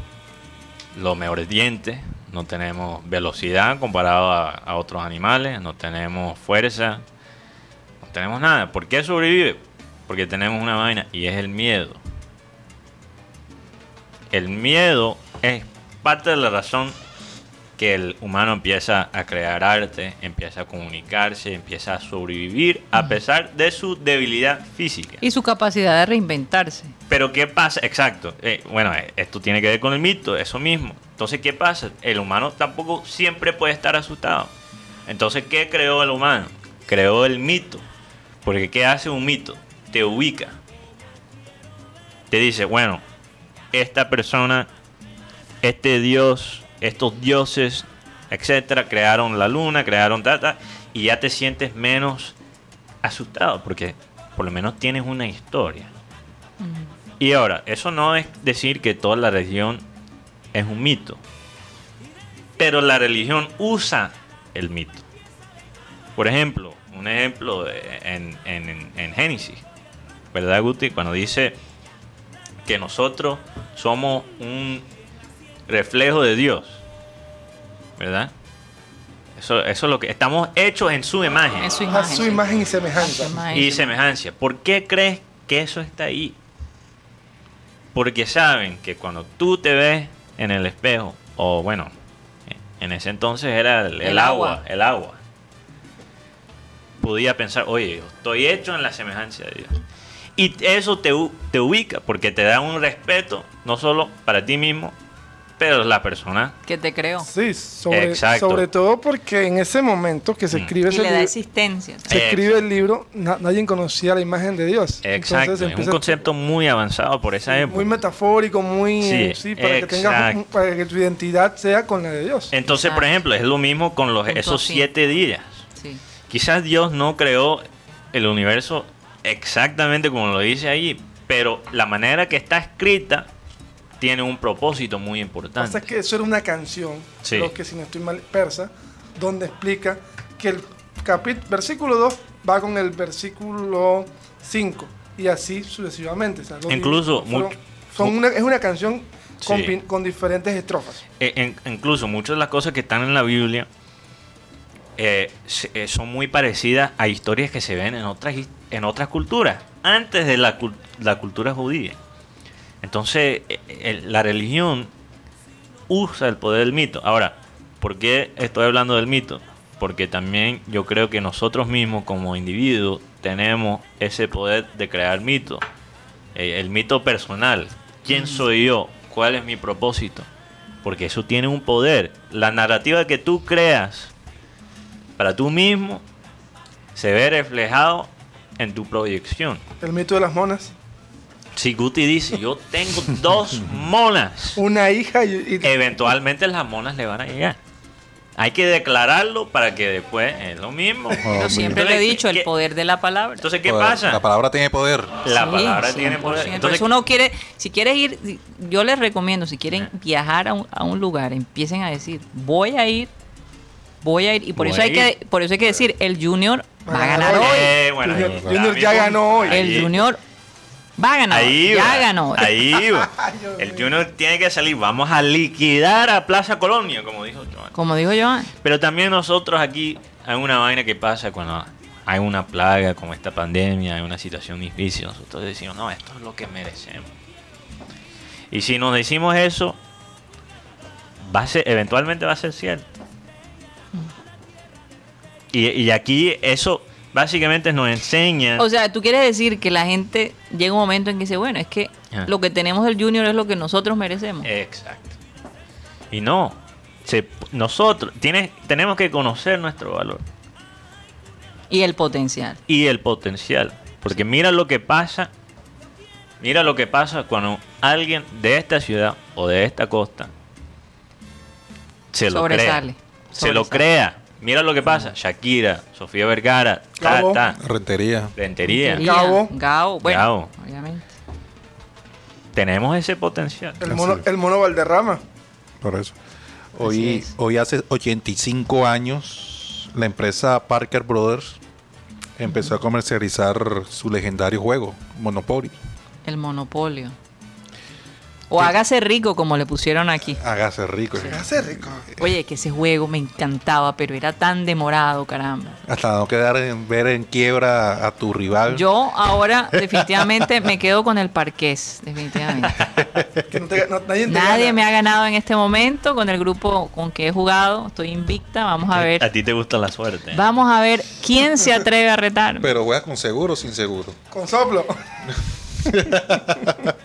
los mejores dientes, no tenemos velocidad comparado a, a otros animales, no tenemos fuerza, no tenemos nada. ¿Por qué sobrevive? Porque tenemos una vaina y es el miedo. El miedo es parte de la razón que el humano empieza a crear arte, empieza a comunicarse, empieza a sobrevivir a pesar de su debilidad física. Y su capacidad de reinventarse. Pero ¿qué pasa? Exacto. Eh, bueno, eh, esto tiene que ver con el mito, eso mismo. Entonces, ¿qué pasa? El humano tampoco siempre puede estar asustado. Entonces, ¿qué creó el humano? Creó el mito. Porque ¿qué hace un mito? Te ubica. Te dice, bueno, esta persona, este dios, estos dioses, etcétera, crearon la luna, crearon tata, y ya te sientes menos asustado, porque por lo menos tienes una historia. Y ahora, eso no es decir que toda la religión es un mito. Pero la religión usa el mito. Por ejemplo, un ejemplo de- en, en- en Génesis, ¿verdad, Guti? Cuando dice que nosotros somos un reflejo de Dios, ¿verdad? Eso, eso es lo que estamos hechos en su imagen su A imagen. su imagen y semejanza. Imagen. y semejanza. ¿Por qué crees que eso está ahí? Porque saben que cuando tú te ves en el espejo, o bueno, en ese entonces era el, el El agua, agua. el agua. Podía pensar, oye, yo estoy hecho en la semejanza de Dios. Y eso te, te ubica, porque te da un respeto, no solo para ti mismo, pero la persona. Que te creó. Sí, sobre, Exacto. sobre todo porque en ese momento que se Mm. escribe, Y ese le da libro, existencia. se escribe el libro, na- nadie conocía la imagen de Dios. Exacto, Entonces es un concepto muy avanzado por esa época. muy metafórico, muy Sí, sí, para que tengas exacto. un- para que tu identidad sea con la de Dios. Entonces, por ejemplo, es lo mismo con los, Punto esos así. siete días. Sí. Quizás Dios no creó el universo exactamente como lo dice ahí, pero la manera que está escrita tiene un propósito muy pasa importante. es que eso era una canción, Sí. creo que si no estoy mal, persa, donde explica que el capítulo, versículo 2 va con el versículo 5 y así sucesivamente. o sea, los Incluso fueron- son una, es una canción con, Sí. pin- con diferentes estrofas. Eh, en- incluso muchas de las cosas que están en la Biblia eh, eh, son muy parecidas a historias que se ven en otras, en otras culturas, antes de la, la cultura judía. Entonces, eh, la religión usa el poder del mito. Ahora, ¿por qué estoy hablando del mito? Porque también yo creo que nosotros mismos como individuos tenemos ese poder de crear mito. Eh, el mito personal. ¿Quién soy yo? ¿Cuál es mi propósito? Porque eso tiene un poder. La narrativa que tú creas para tú mismo se ve reflejado en tu proyección. El mito de las monas. Si Guti dice, yo tengo dos monas, Una hija y, y- eventualmente las monas le van a llegar. Hay que declararlo para que después es lo mismo. Yo siempre le he dicho el ¿qué- poder de la palabra. Entonces, ¿qué Poder. pasa? La palabra tiene poder. La Sí, palabra tiene 100%. poder. Entonces, uno quiere, si quieres ir, yo les recomiendo, si quieren viajar a un, a un lugar, empiecen a decir, voy a ir, voy a ir, y por Voy eso hay que, por eso hay que decir, el Junior va a ganar hoy. eh, bueno, Junior- ahí está Junior mi ya ganó hoy. El Junior va a ganar, Ahí ya va, ganó. Ahí va. El. Junior tiene que salir. Vamos a liquidar a Plaza Colonia, como dijo Joan. Como dijo Joan, Pero también nosotros aquí hay una vaina que pasa cuando hay una plaga como esta pandemia, hay una situación difícil. Nosotros decimos, no, esto es lo que merecemos. Y si nos decimos eso, va a ser, eventualmente va a ser cierto. Y, y aquí eso básicamente nos enseña. o sea, tú quieres decir que la gente llega un momento en que dice, bueno, es que Ajá. lo que tenemos del Junior es lo que nosotros merecemos. Exacto. Y no, se- nosotros tienes, tenemos que conocer nuestro valor Y el potencial. y el potencial. Porque mira lo que pasa, mira lo que pasa cuando alguien de esta ciudad o de esta costa se lo Sobresale. crea. Se lo Sobresale. crea. Mira lo que pasa. Shakira, Sofía Vergara, ta, Gabo. ta. Rentería. Rentería. Rentería, Gabo. Gabo, bueno, Gabo. obviamente. Tenemos ese potencial. El mono, el mono Valderrama. Por eso. Hoy, es. hoy hace 85 años, la empresa Parker Brothers empezó a comercializar su legendario juego, Monopoly. El monopolio. O hágase rico, como le pusieron aquí. Hágase rico. Me hace rico. Oye, que ese juego me encantaba, pero era tan demorado, caramba. Hasta no quedar en ver en quiebra a tu rival. Yo ahora definitivamente me quedo con el parqués, definitivamente. Que no te- no- nadie te Nadie me ha ganado en este momento con el grupo con que he jugado. Estoy invicta. Vamos a A ver. ti te gusta la suerte. Vamos a ver quién se atreve a retarme. Pero juegas con seguro o sin seguro. Con soplo.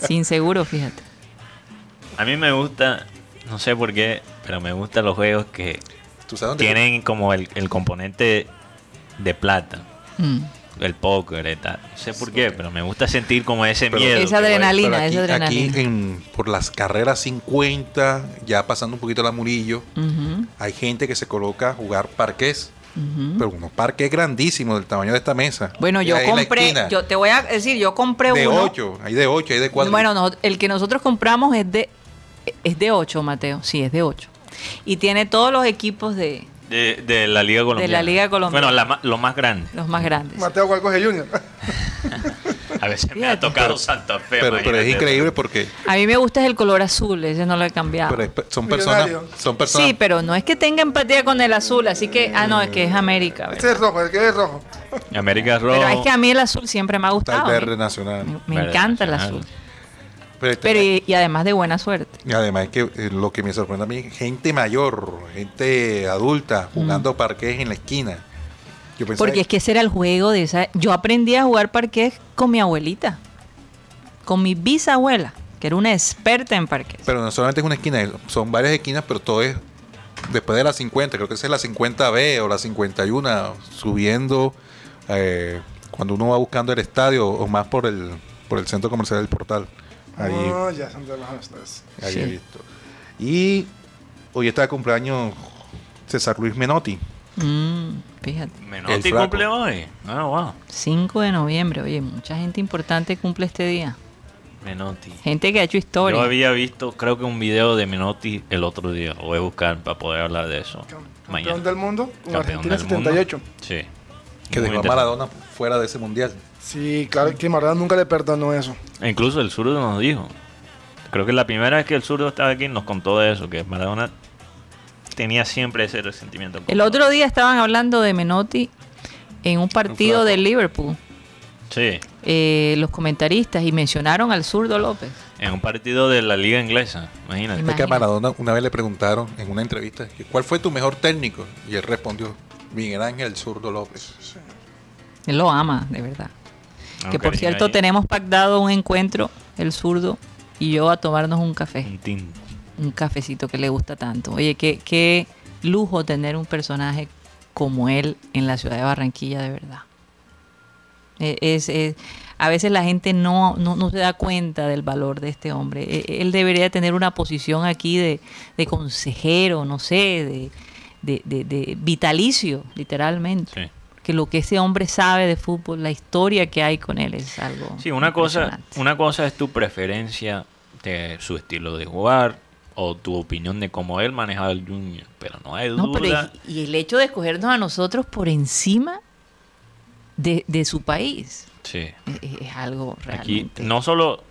Sin seguro, fíjate. A mí me gusta, no sé por qué, pero me gustan los juegos que ¿Tú sabes dónde tienen como el, el componente de plata. Mm. El póker y tal. No sé por qué, pero me gusta sentir como ese Pero- miedo. Esa adrenalina. Aquí, esa adrenalina. aquí en, por las carreras 50, ya pasando un poquito la Murillo, hay gente que se coloca a jugar parqués. ujú. Pero unos parques grandísimos del tamaño de esta mesa. Bueno, yo compré, yo te voy a decir, yo compré de uno. 8, hay de 8, hay de 4. Bueno, no, el que nosotros compramos es de es de 8, Mateo. Sí, es de 8. Y tiene todos los equipos de De, de la Liga Colombiana. Liga Colombiana. Bueno, la ma- lo más grande. los más grandes. Mateo cuál coge Junior. A veces me ha tocado Santa Fe. pero, pero es increíble porque A mí me gusta el color azul, ese no lo he cambiado. pero es- son personas, son personas Sí, pero no es que tenga empatía con el azul, así que, ah, no, es que es América. ¿verdad? Ese es rojo, el que es rojo. América es rojo. Pero es que a mí el azul siempre me ha está el gustado. verde ¿eh? nacional. Me, me Verde encanta el azul. Pero, Pero y, y además de buena suerte. y además es que eh, lo que me sorprende a mí, gente mayor, gente adulta jugando parqués en la esquina. Yo Porque es que ese era el juego de esa. Yo aprendí a jugar parqués con mi abuelita, con mi bisabuela, que era una experta en parqués. Pero no solamente es una esquina, son varias esquinas, pero todo es después de la 50, creo que esa es la 50B o la 51, subiendo eh, cuando uno va buscando el estadio o más por el, por el centro comercial del portal. Ahí, No, ya son de los hostas. ahí Sí. he visto. Y hoy está de cumpleaños César Luis Menotti. Mm, fíjate. Menotti cumple hoy. Ah, wow. 5 de noviembre, oye, mucha gente importante cumple este día. Menotti. Gente que ha hecho historia. Yo había visto, creo que un video de Menotti el otro día. Lo voy a buscar para poder hablar de eso. Campeón Mañana. del mundo, Campeón Argentina del mundo. 78. Sí. Que dejó a. Maradona fuera de ese mundial. Sí, claro que Maradona nunca le perdonó eso. E Incluso el zurdo nos dijo. Creo que la primera vez que el zurdo estaba aquí nos contó de eso, que Maradona tenía siempre ese resentimiento. El otro día estaban hablando de Menotti en un partido de Liverpool, Sí, eh, los comentaristas, y mencionaron al zurdo López. en un partido de la liga inglesa, imagínate. Ima- Es que a Imagínate. Maradona una vez le preguntaron en una entrevista, ¿cuál fue tu mejor técnico? Y él respondió, Miguel Ángel Zurdo López. Él lo ama, de verdad. Ah, que por cierto ahí. tenemos pactado un encuentro, el zurdo y yo a tomarnos un café, Un tinto. un cafecito que le gusta tanto. Oye, qué, qué lujo tener un personaje como él en la ciudad de Barranquilla, de verdad. Eh, Es, es- a veces la gente no, no, no se da cuenta del valor de este hombre. Eh, Él debería tener una posición aquí de, de consejero, no sé, de, de- de- de vitalicio, literalmente. Sí. Que lo que ese hombre sabe de fútbol, la historia que hay con él es algo. Sí, una cosa, una cosa es tu preferencia de su estilo de jugar o tu opinión de cómo él manejaba el Junior, pero no hay duda. No, pero y, y el hecho de escogernos a nosotros por encima de, de su país Sí. es, es algo Aquí realmente. no solo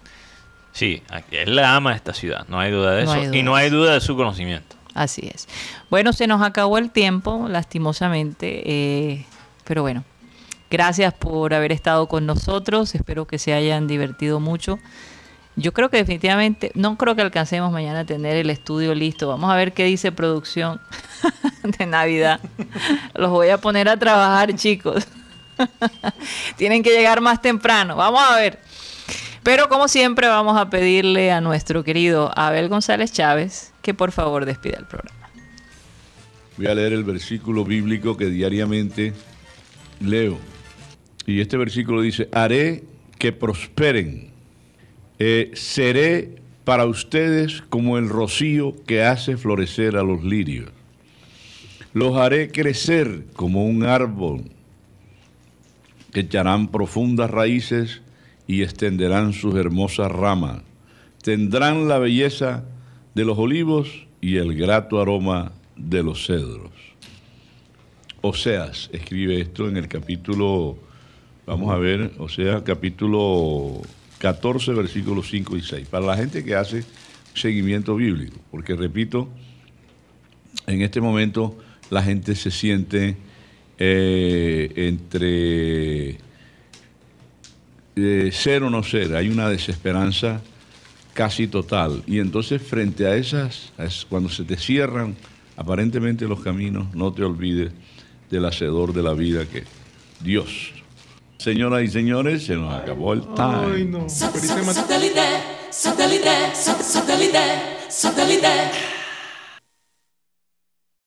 sí, aquí- él la ama esta ciudad, no hay duda de No eso duda y no hay duda de su conocimiento. Así es. Bueno, se nos acabó el tiempo, lastimosamente, eh, pero bueno, gracias por haber estado con nosotros, espero que se hayan divertido mucho. Yo creo que definitivamente, no creo que alcancemos mañana a tener el estudio listo. Vamos a ver qué dice producción de Navidad. Los voy a poner a trabajar, chicos. Tienen que llegar más temprano. Vamos a ver. Pero como siempre vamos a pedirle a nuestro querido Abel González Chávez que por favor despida el programa. Voy a leer el versículo bíblico que diariamente leo. Y este versículo dice, haré que prosperen, eh, seré para ustedes como el rocío que hace florecer a los lirios. Los haré crecer como un árbol echarán profundas raíces y extenderán sus hermosas ramas. Tendrán la belleza de los olivos y el grato aroma de los cedros. Oseas escribe esto en el capítulo, vamos a ver, Oseas capítulo 14, versículos 5 y 6. Para la gente que hace seguimiento bíblico, porque repito, en este momento la gente se siente eh, entre eh, ser o no ser, hay una desesperanza casi total. Y entonces frente a esas, cuando se te cierran aparentemente los caminos, no te olvides del hacedor de la vida que es Dios. Señoras y señores, se nos acabó el time. Ay, no. Feliz semana. Satellite, satellite, sat- satellite, satellite.